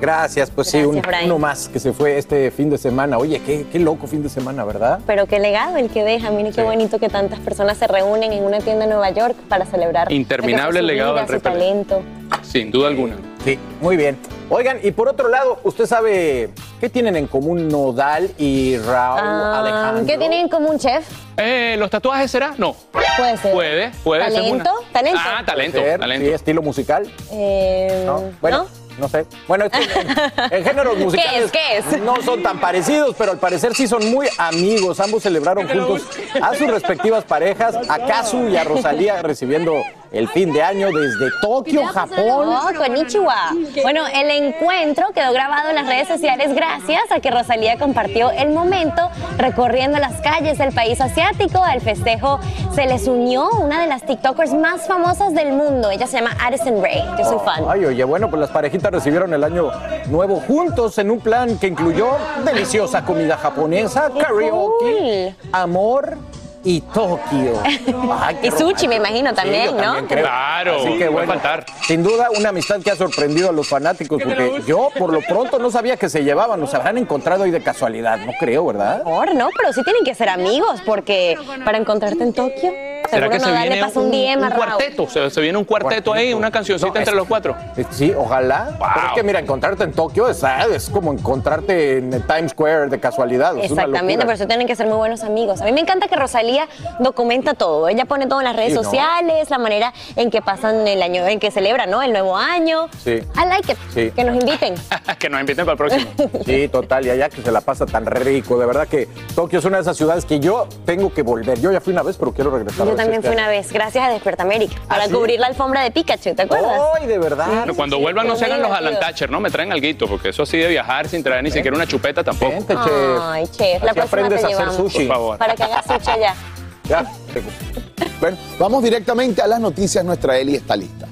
Gracias, pues sí, un- uno más que se fue este fin de semana. Oye, qué, qué loco fin de semana, ¿verdad? Pero qué legado el que deja. Mire qué bonito que tantas personas se reúnen en una tienda en Nueva York para celebrar. Interminable su legado vida, del su talento. Sin duda alguna. Sí, muy bien. Oigan, y por otro lado, ¿usted sabe qué tienen en común Nodal y Raúl Ah, Alejandro? ¿Qué tienen en común, chef? Eh, ¿Los tatuajes será? No. Puede ser. Puede, puede ser ¿Talento? una. ¿Talento? Ah, talento, ser, talento. Sí, estilo musical. Eh, Bueno, no, sé. Bueno, es que en, en géneros musicales ¿Qué es? ¿Qué es? no son tan parecidos, pero al parecer sí son muy amigos. Ambos celebraron juntos a sus respectivas parejas, a Kazu y a Rosalía recibiendo el fin de año desde Tokio, Japón. Oh, konnichiwa. Bueno, el encuentro quedó grabado en las redes sociales gracias a que Rosalía compartió el momento recorriendo las calles del país asiático. Al festejo se les unió una de las TikTokers más famosas del mundo. Ella se llama Addison Ray. Yo soy fan. Ay, oye, bueno, pues las parejitas recibieron el año nuevo juntos en un plan que incluyó deliciosa comida japonesa, karaoke, amor y Tokio. Ay, Y sushi, me imagino, Sí, también, yo ¿no? también creo. Claro, Así que bueno, faltar. sin duda una amistad que ha sorprendido a los fanáticos, porque yo por lo pronto no sabía que se llevaban, los habrán encontrado hoy de casualidad, no creo, ¿verdad? Por, no, pero sí tienen que ser amigos porque para encontrarte en Tokio, ¿Será que se viene un, un Raúl. cuarteto? Se, se viene un cuarteto ahí, una cancioncita No, entre es- los cuatro. Sí, ojalá. Pero es que mira, encontrarte en Tokio es, ah, es como encontrarte en el Times Square de casualidad. Exactamente, por eso tienen que ser muy buenos amigos. A mí me encanta que Rosalía documenta todo. Ella pone todo en las redes Sí, ¿no? sociales, la manera en que pasan el año, en que celebran, ¿no? El nuevo año. Sí. I like it. Sí. Que nos inviten. que nos inviten para el próximo. Sí, total, y allá que se la pasa tan rico. De verdad que Tokio es una de esas ciudades que yo tengo que volver. Yo ya fui una vez, pero quiero regresar. Yo también fui una vez, gracias a Despierta América, para ¿Ah, sí? cubrir la alfombra de Pikachu, ¿te acuerdas? ¡Ay, de verdad! Cuando vuelvan no se hagan los Alan Thatcher, ¿no? Me traen alguito, porque eso así de viajar sin traer ni siquiera una chupeta tampoco. Ay, chef, la próxima aprendes te a hacer sushi. Por favor. Para que hagas sushi allá. Ya. Bueno, vamos directamente a las noticias. Nuestra Eli está lista.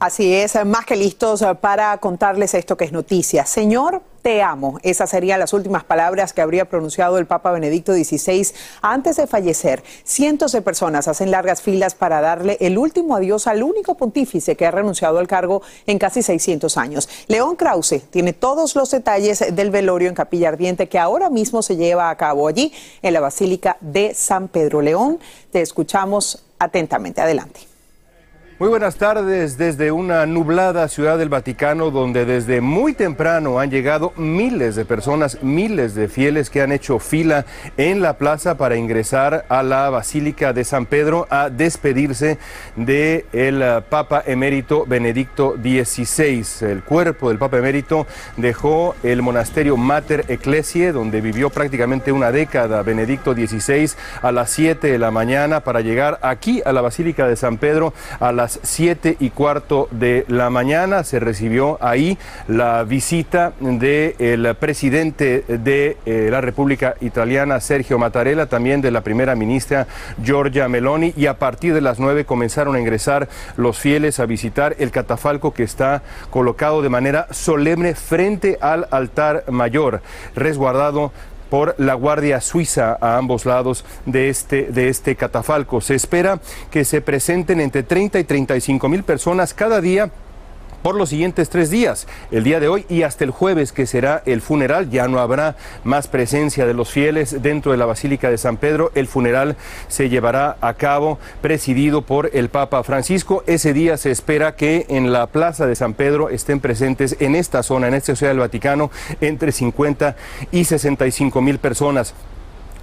Así es, más que listos para contarles esto que es noticia. Señor, te amo. Esas serían las últimas palabras que habría pronunciado el Papa Benedicto XVI antes de fallecer. Cientos de personas hacen largas filas para darle el último adiós al único pontífice que ha renunciado al cargo en casi 600 años. León Krause tiene todos los detalles del velorio en Capilla Ardiente que ahora mismo se lleva a cabo allí en la Basílica de San Pedro León. Te escuchamos atentamente. Adelante. Muy buenas tardes desde una nublada ciudad del Vaticano donde desde muy temprano han llegado miles de personas, miles de fieles que han hecho fila en la plaza para ingresar a la Basílica de San Pedro a despedirse del el Papa emérito Benedicto XVI. El cuerpo del Papa emérito dejó el monasterio Mater Ecclesiae donde vivió prácticamente una década Benedicto XVI a las 7 de la mañana para llegar aquí a la Basílica de San Pedro a las las 7 y cuarto de la mañana. Se recibió ahí la visita del presidente de eh, la República Italiana, Sergio Mattarella, también de la primera ministra Giorgia Meloni, y a partir de las 9 comenzaron a ingresar los fieles a visitar el catafalco que está colocado de manera solemne frente al altar mayor, resguardado por la Guardia Suiza a ambos lados de este, de este catafalco. Se espera que se presenten entre 30 y 35 mil personas cada día por los siguientes tres días, el día de hoy y hasta el jueves que será el funeral. Ya no habrá más presencia de los fieles dentro de la Basílica de San Pedro. El funeral se llevará a cabo presidido por el Papa Francisco. Ese día se espera que en la Plaza de San Pedro estén presentes en esta zona, en esta ciudad del Vaticano, entre 50 y 65 mil personas.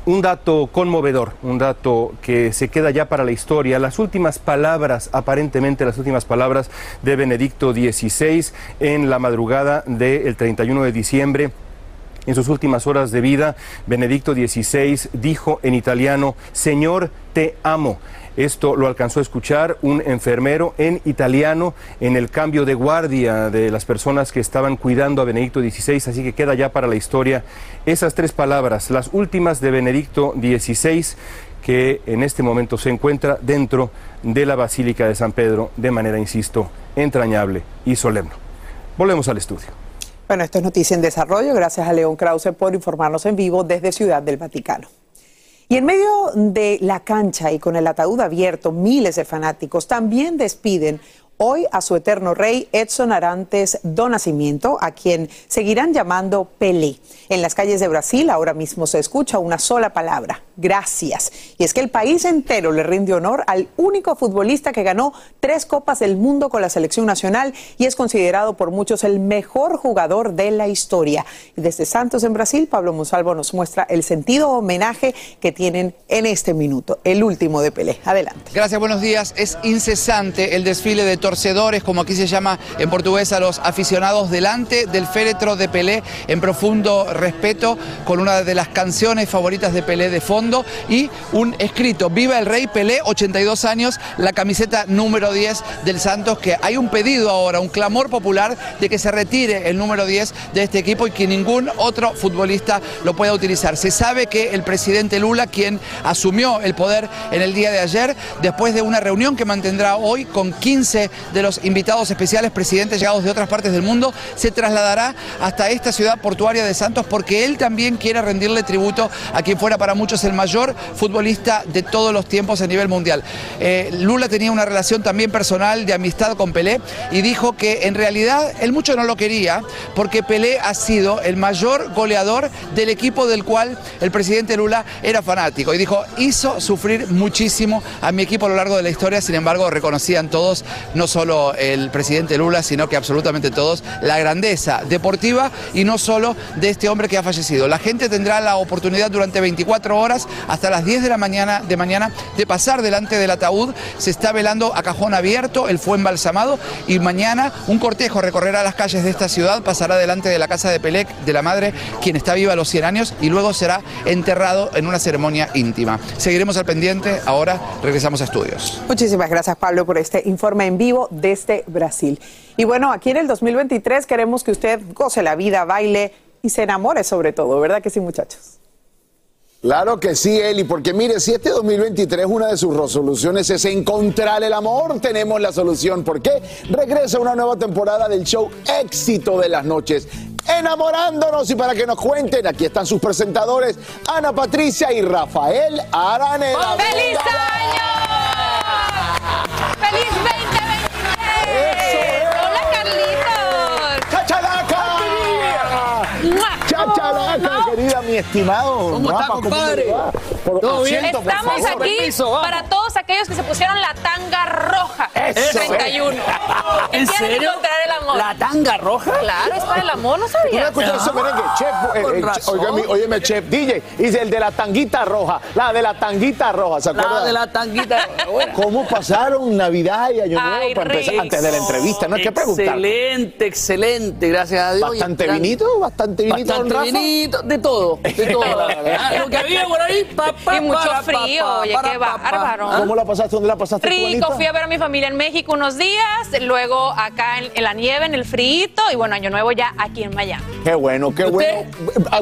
Un dato conmovedor, un dato que se queda ya para la historia. Las últimas palabras, aparentemente las últimas palabras de Benedicto XVI en la madrugada del 31 de diciembre. En sus últimas horas de vida, Benedicto XVI dijo en italiano, Señor, te amo. Esto lo alcanzó a escuchar un enfermero en italiano en el cambio de guardia de las personas que estaban cuidando a Benedicto XVI, así que queda ya para la historia esas tres palabras, las últimas de Benedicto XVI, que en este momento se encuentra dentro de la Basílica de San Pedro de manera, insisto, entrañable y solemne. Volvemos al estudio. Bueno, esto es noticia en desarrollo. Gracias a León Krause por informarnos en vivo desde Ciudad del Vaticano. Y en medio de la cancha y con el ataúd abierto, miles de fanáticos también despiden hoy a su eterno rey Edson Arantes do Nascimento, a quien seguirán llamando Pelé. En las calles de Brasil ahora mismo se escucha una sola palabra, gracias. Y es que el país entero le rinde honor al único futbolista que ganó tres copas del mundo con la selección nacional y es considerado por muchos el mejor jugador de la historia. Y desde Santos en Brasil, Pablo Monsalvo nos muestra el sentido homenaje que tienen en este minuto, el último de Pelé. Adelante. Gracias, buenos días. Es incesante el desfile de torcedores, como aquí se llama en portugués a los aficionados, delante del féretro de Pelé en profundo respeto, con una de las canciones favoritas de Pelé de fondo y un escrito, Viva el Rey Pelé, 82 años, la camiseta número 10 del Santos, que hay un pedido ahora, un clamor popular de que se retire el número 10 de este equipo y que ningún otro futbolista lo pueda utilizar. Se sabe que el presidente Lula, quien asumió el poder en el día de ayer, después de una reunión que mantendrá hoy con 15 de los invitados especiales, presidentes llegados de otras partes del mundo, se trasladará hasta esta ciudad portuaria de Santos porque él también quiere rendirle tributo a quien fuera para muchos el mayor futbolista de todos los tiempos a nivel mundial. Eh, Lula tenía una relación también personal de amistad con Pelé y dijo que en realidad él mucho no lo quería porque Pelé ha sido el mayor goleador del equipo del cual el presidente Lula era fanático y dijo, hizo sufrir muchísimo a mi equipo a lo largo de la historia, sin embargo reconocían todos, no solo el presidente Lula, sino que absolutamente todos, la grandeza deportiva y no solo de este hombre que ha fallecido. La gente tendrá la oportunidad durante 24 horas hasta las 10 de la mañana de mañana de pasar delante del ataúd. Se está velando a cajón abierto, él fue embalsamado y mañana un cortejo recorrerá las calles de esta ciudad, pasará delante de la casa de Pelec, de la madre, quien está viva a los 100 años y luego será enterrado en una ceremonia íntima. Seguiremos al pendiente, ahora regresamos a estudios. Muchísimas gracias Pablo por este informe en vivo desde Brasil. Y bueno, aquí en el 2023 queremos que usted goce la vida, baile y se enamore sobre todo, ¿verdad que sí muchachos? Claro que sí, Eli, porque mire, si este 2023 una de sus resoluciones es encontrar el amor, tenemos la solución. ¿Por qué? Regresa una nueva temporada del show Éxito de las Noches. Enamorándonos y para que nos cuenten, aquí están sus presentadores, Ana Patricia y Rafael Araneda. ¡Feliz año! ¡Feliz ¡Chachalaca, querida, mi estimado! ¿Cómo está, Rafa, compadre? te va? Por- ¿Todo bien? Estamos favor. aquí Permiso, para todos aquellos que se pusieron la tanga roja Eso. 31. Que ¿En quieren serio? encontrar el amor. ¿La tanga roja? Claro, es para el amor, ¿no ¿Tú no sabías? escuchas ese merengue? Chef, eh, eh, óyeme, chef, DJ, dice el de la tanguita roja, la de la tanguita roja, ¿se acuerdan? La de la tanguita roja. ¿Cómo pasaron Navidad y Año Nuevo para empezar? rico. Antes de la entrevista, no hay que preguntar. Excelente, excelente, gracias a Dios. Bastante vinito, bastante vinito, don Bastante Rafa. vinito, de todo, de todo. la verdad. Lo que había por ahí, pa, pa, Y mucho frío, oye, para, qué bárbaro. ¿Cómo la pasaste? ¿Dónde la pasaste, Rico, fui a ver a mi familia en México unos días, luego acá en, en la nieve, en el frío, y bueno, Año Nuevo ya aquí en Miami. Qué bueno, qué bueno.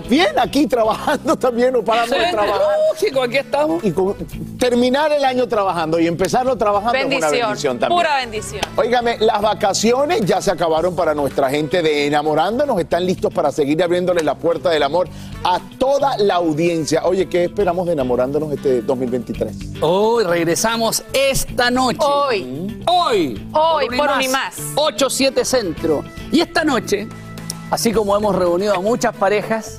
Bien, aquí trabajando también, no paramos de trabajar. lógico, aquí estamos. Y con- terminar el año trabajando y empezarlo trabajando es una Bendición, también. pura bendición. Óigame, las vacaciones ya se acabaron para nuestra gente de Enamorándonos. Están listos para seguir abriéndole la puerta del amor a toda la audiencia. Oye, ¿qué esperamos de Enamorándonos este 2023? Hoy regresamos esta noche. Hoy. Hoy. Hoy, por Unimás. 8-7 Centro. Y esta noche, así como hemos reunido a muchas parejas,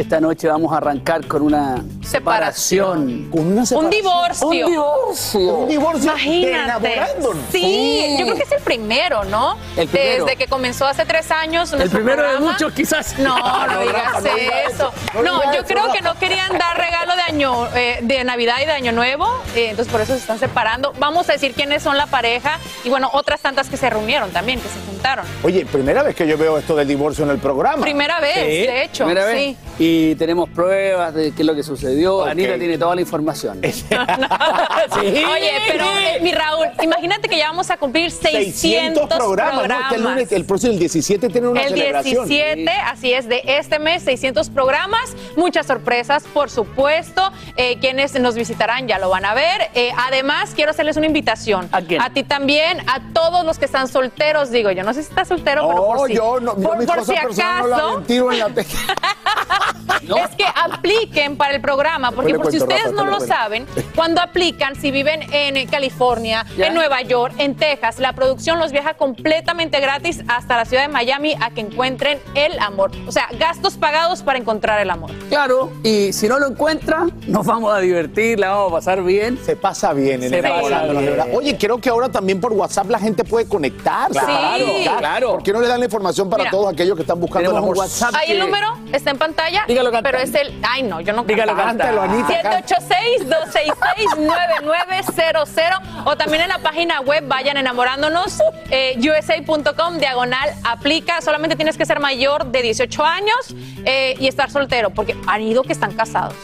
esta noche vamos a arrancar con una separación. Con una Un divorcio. Un divorcio. Un divorcio Imagínate. Enamorándonos. Sí, Sí. yo creo que es el primero, ¿no? El primero. Desde que comenzó hace tres años. El primero de muchos, quizás. No, no, No, digas no eso. no yo eso, creo que no querían dar regalo de año, eh, de Navidad y de Año Nuevo, eh, entonces por eso se están separando. Vamos a decir quiénes son la pareja y bueno, otras tantas que se reunieron también, que se juntaron. Oye, primera vez que yo veo esto del divorcio en el programa. Primera vez, Sí, de hecho. primera vez. Sí. Y tenemos pruebas de qué es lo que sucedió. Anita tiene toda la información. Oye, pero eh, mi Raúl, imagínate que ya vamos a cumplir 600, programas, ¿no? Este el lunes, el próximo, el 17 tiene una El celebración. 17, así es, de este mes, 600 programas, muchas sorpresas, por supuesto. Eh, quienes nos visitarán ya lo van a ver. Eh, además, quiero hacerles una invitación. ¿A quién? ti también, a todos los que están solteros, digo, yo no sé si estás soltero, pero No, por si, yo no, yo por, mis por cosas si no acaso, las tiro en la es que apliquen para el programa, porque por si cuento, ustedes Rafa, no lo saben, cuando aplican, si viven en California, Ya. en Nueva York, en Texas, la producción los viaja completamente gratis hasta la ciudad de Miami a que encuentren el amor. O sea, gastos pagados para encontrar el amor. Claro, y si no lo encuentra, nos vamos a divertir, la vamos a pasar bien. Se pasa bien en Se enamorándonos, bien. Oye, creo que ahora también por WhatsApp la gente puede conectarse. Claro, claro. ¿Por qué no le dan la información para Mira, todos aquellos que están buscando el amor? WhatsApp. Ahí el número está en pantalla, Dígalo cantando. pero es el... Ay, no, yo no Dígalo cántalo. 786-266-9900 o también en la página web vayan enamorándonos eh, usa.com diagonal aplica. Solamente tienes que ser mayor de 18 años eh, y estar soltero porque han ido que están casados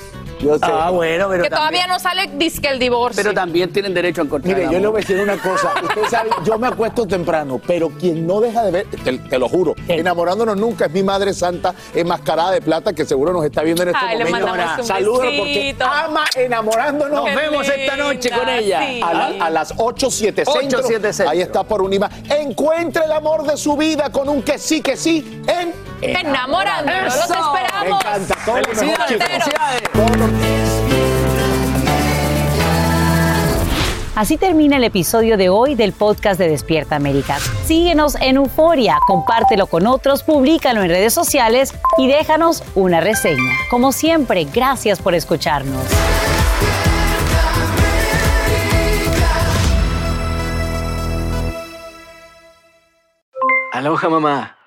Yo sé. Ah, bueno, pero que también, todavía no sale disque el divorcio pero también tienen derecho a encontrar Mire, el yo le voy a decir una cosa. Usted sabe, yo me acuesto temprano, pero quien no deja de ver, te, te lo juro, enamorándonos nunca es mi madre santa enmascarada de plata que seguro nos está viendo en este Ay, momento. Saludos porque ama enamorándonos. Nos vemos esta noche con ella. sí. A, la- a las 8-7 centro. 8-7 centro. Ahí está por Unima. Encuentre el amor de su vida con un que sí, que sí en enamorándonos los Eso. Me esperamos encanta. Todo lo mejor, Felicidades, Así termina el episodio de hoy del podcast de Despierta América. Síguenos en Euforia, compártelo con otros, públicalo en redes sociales y déjanos una reseña. Como siempre, gracias por escucharnos. Aloha mamá.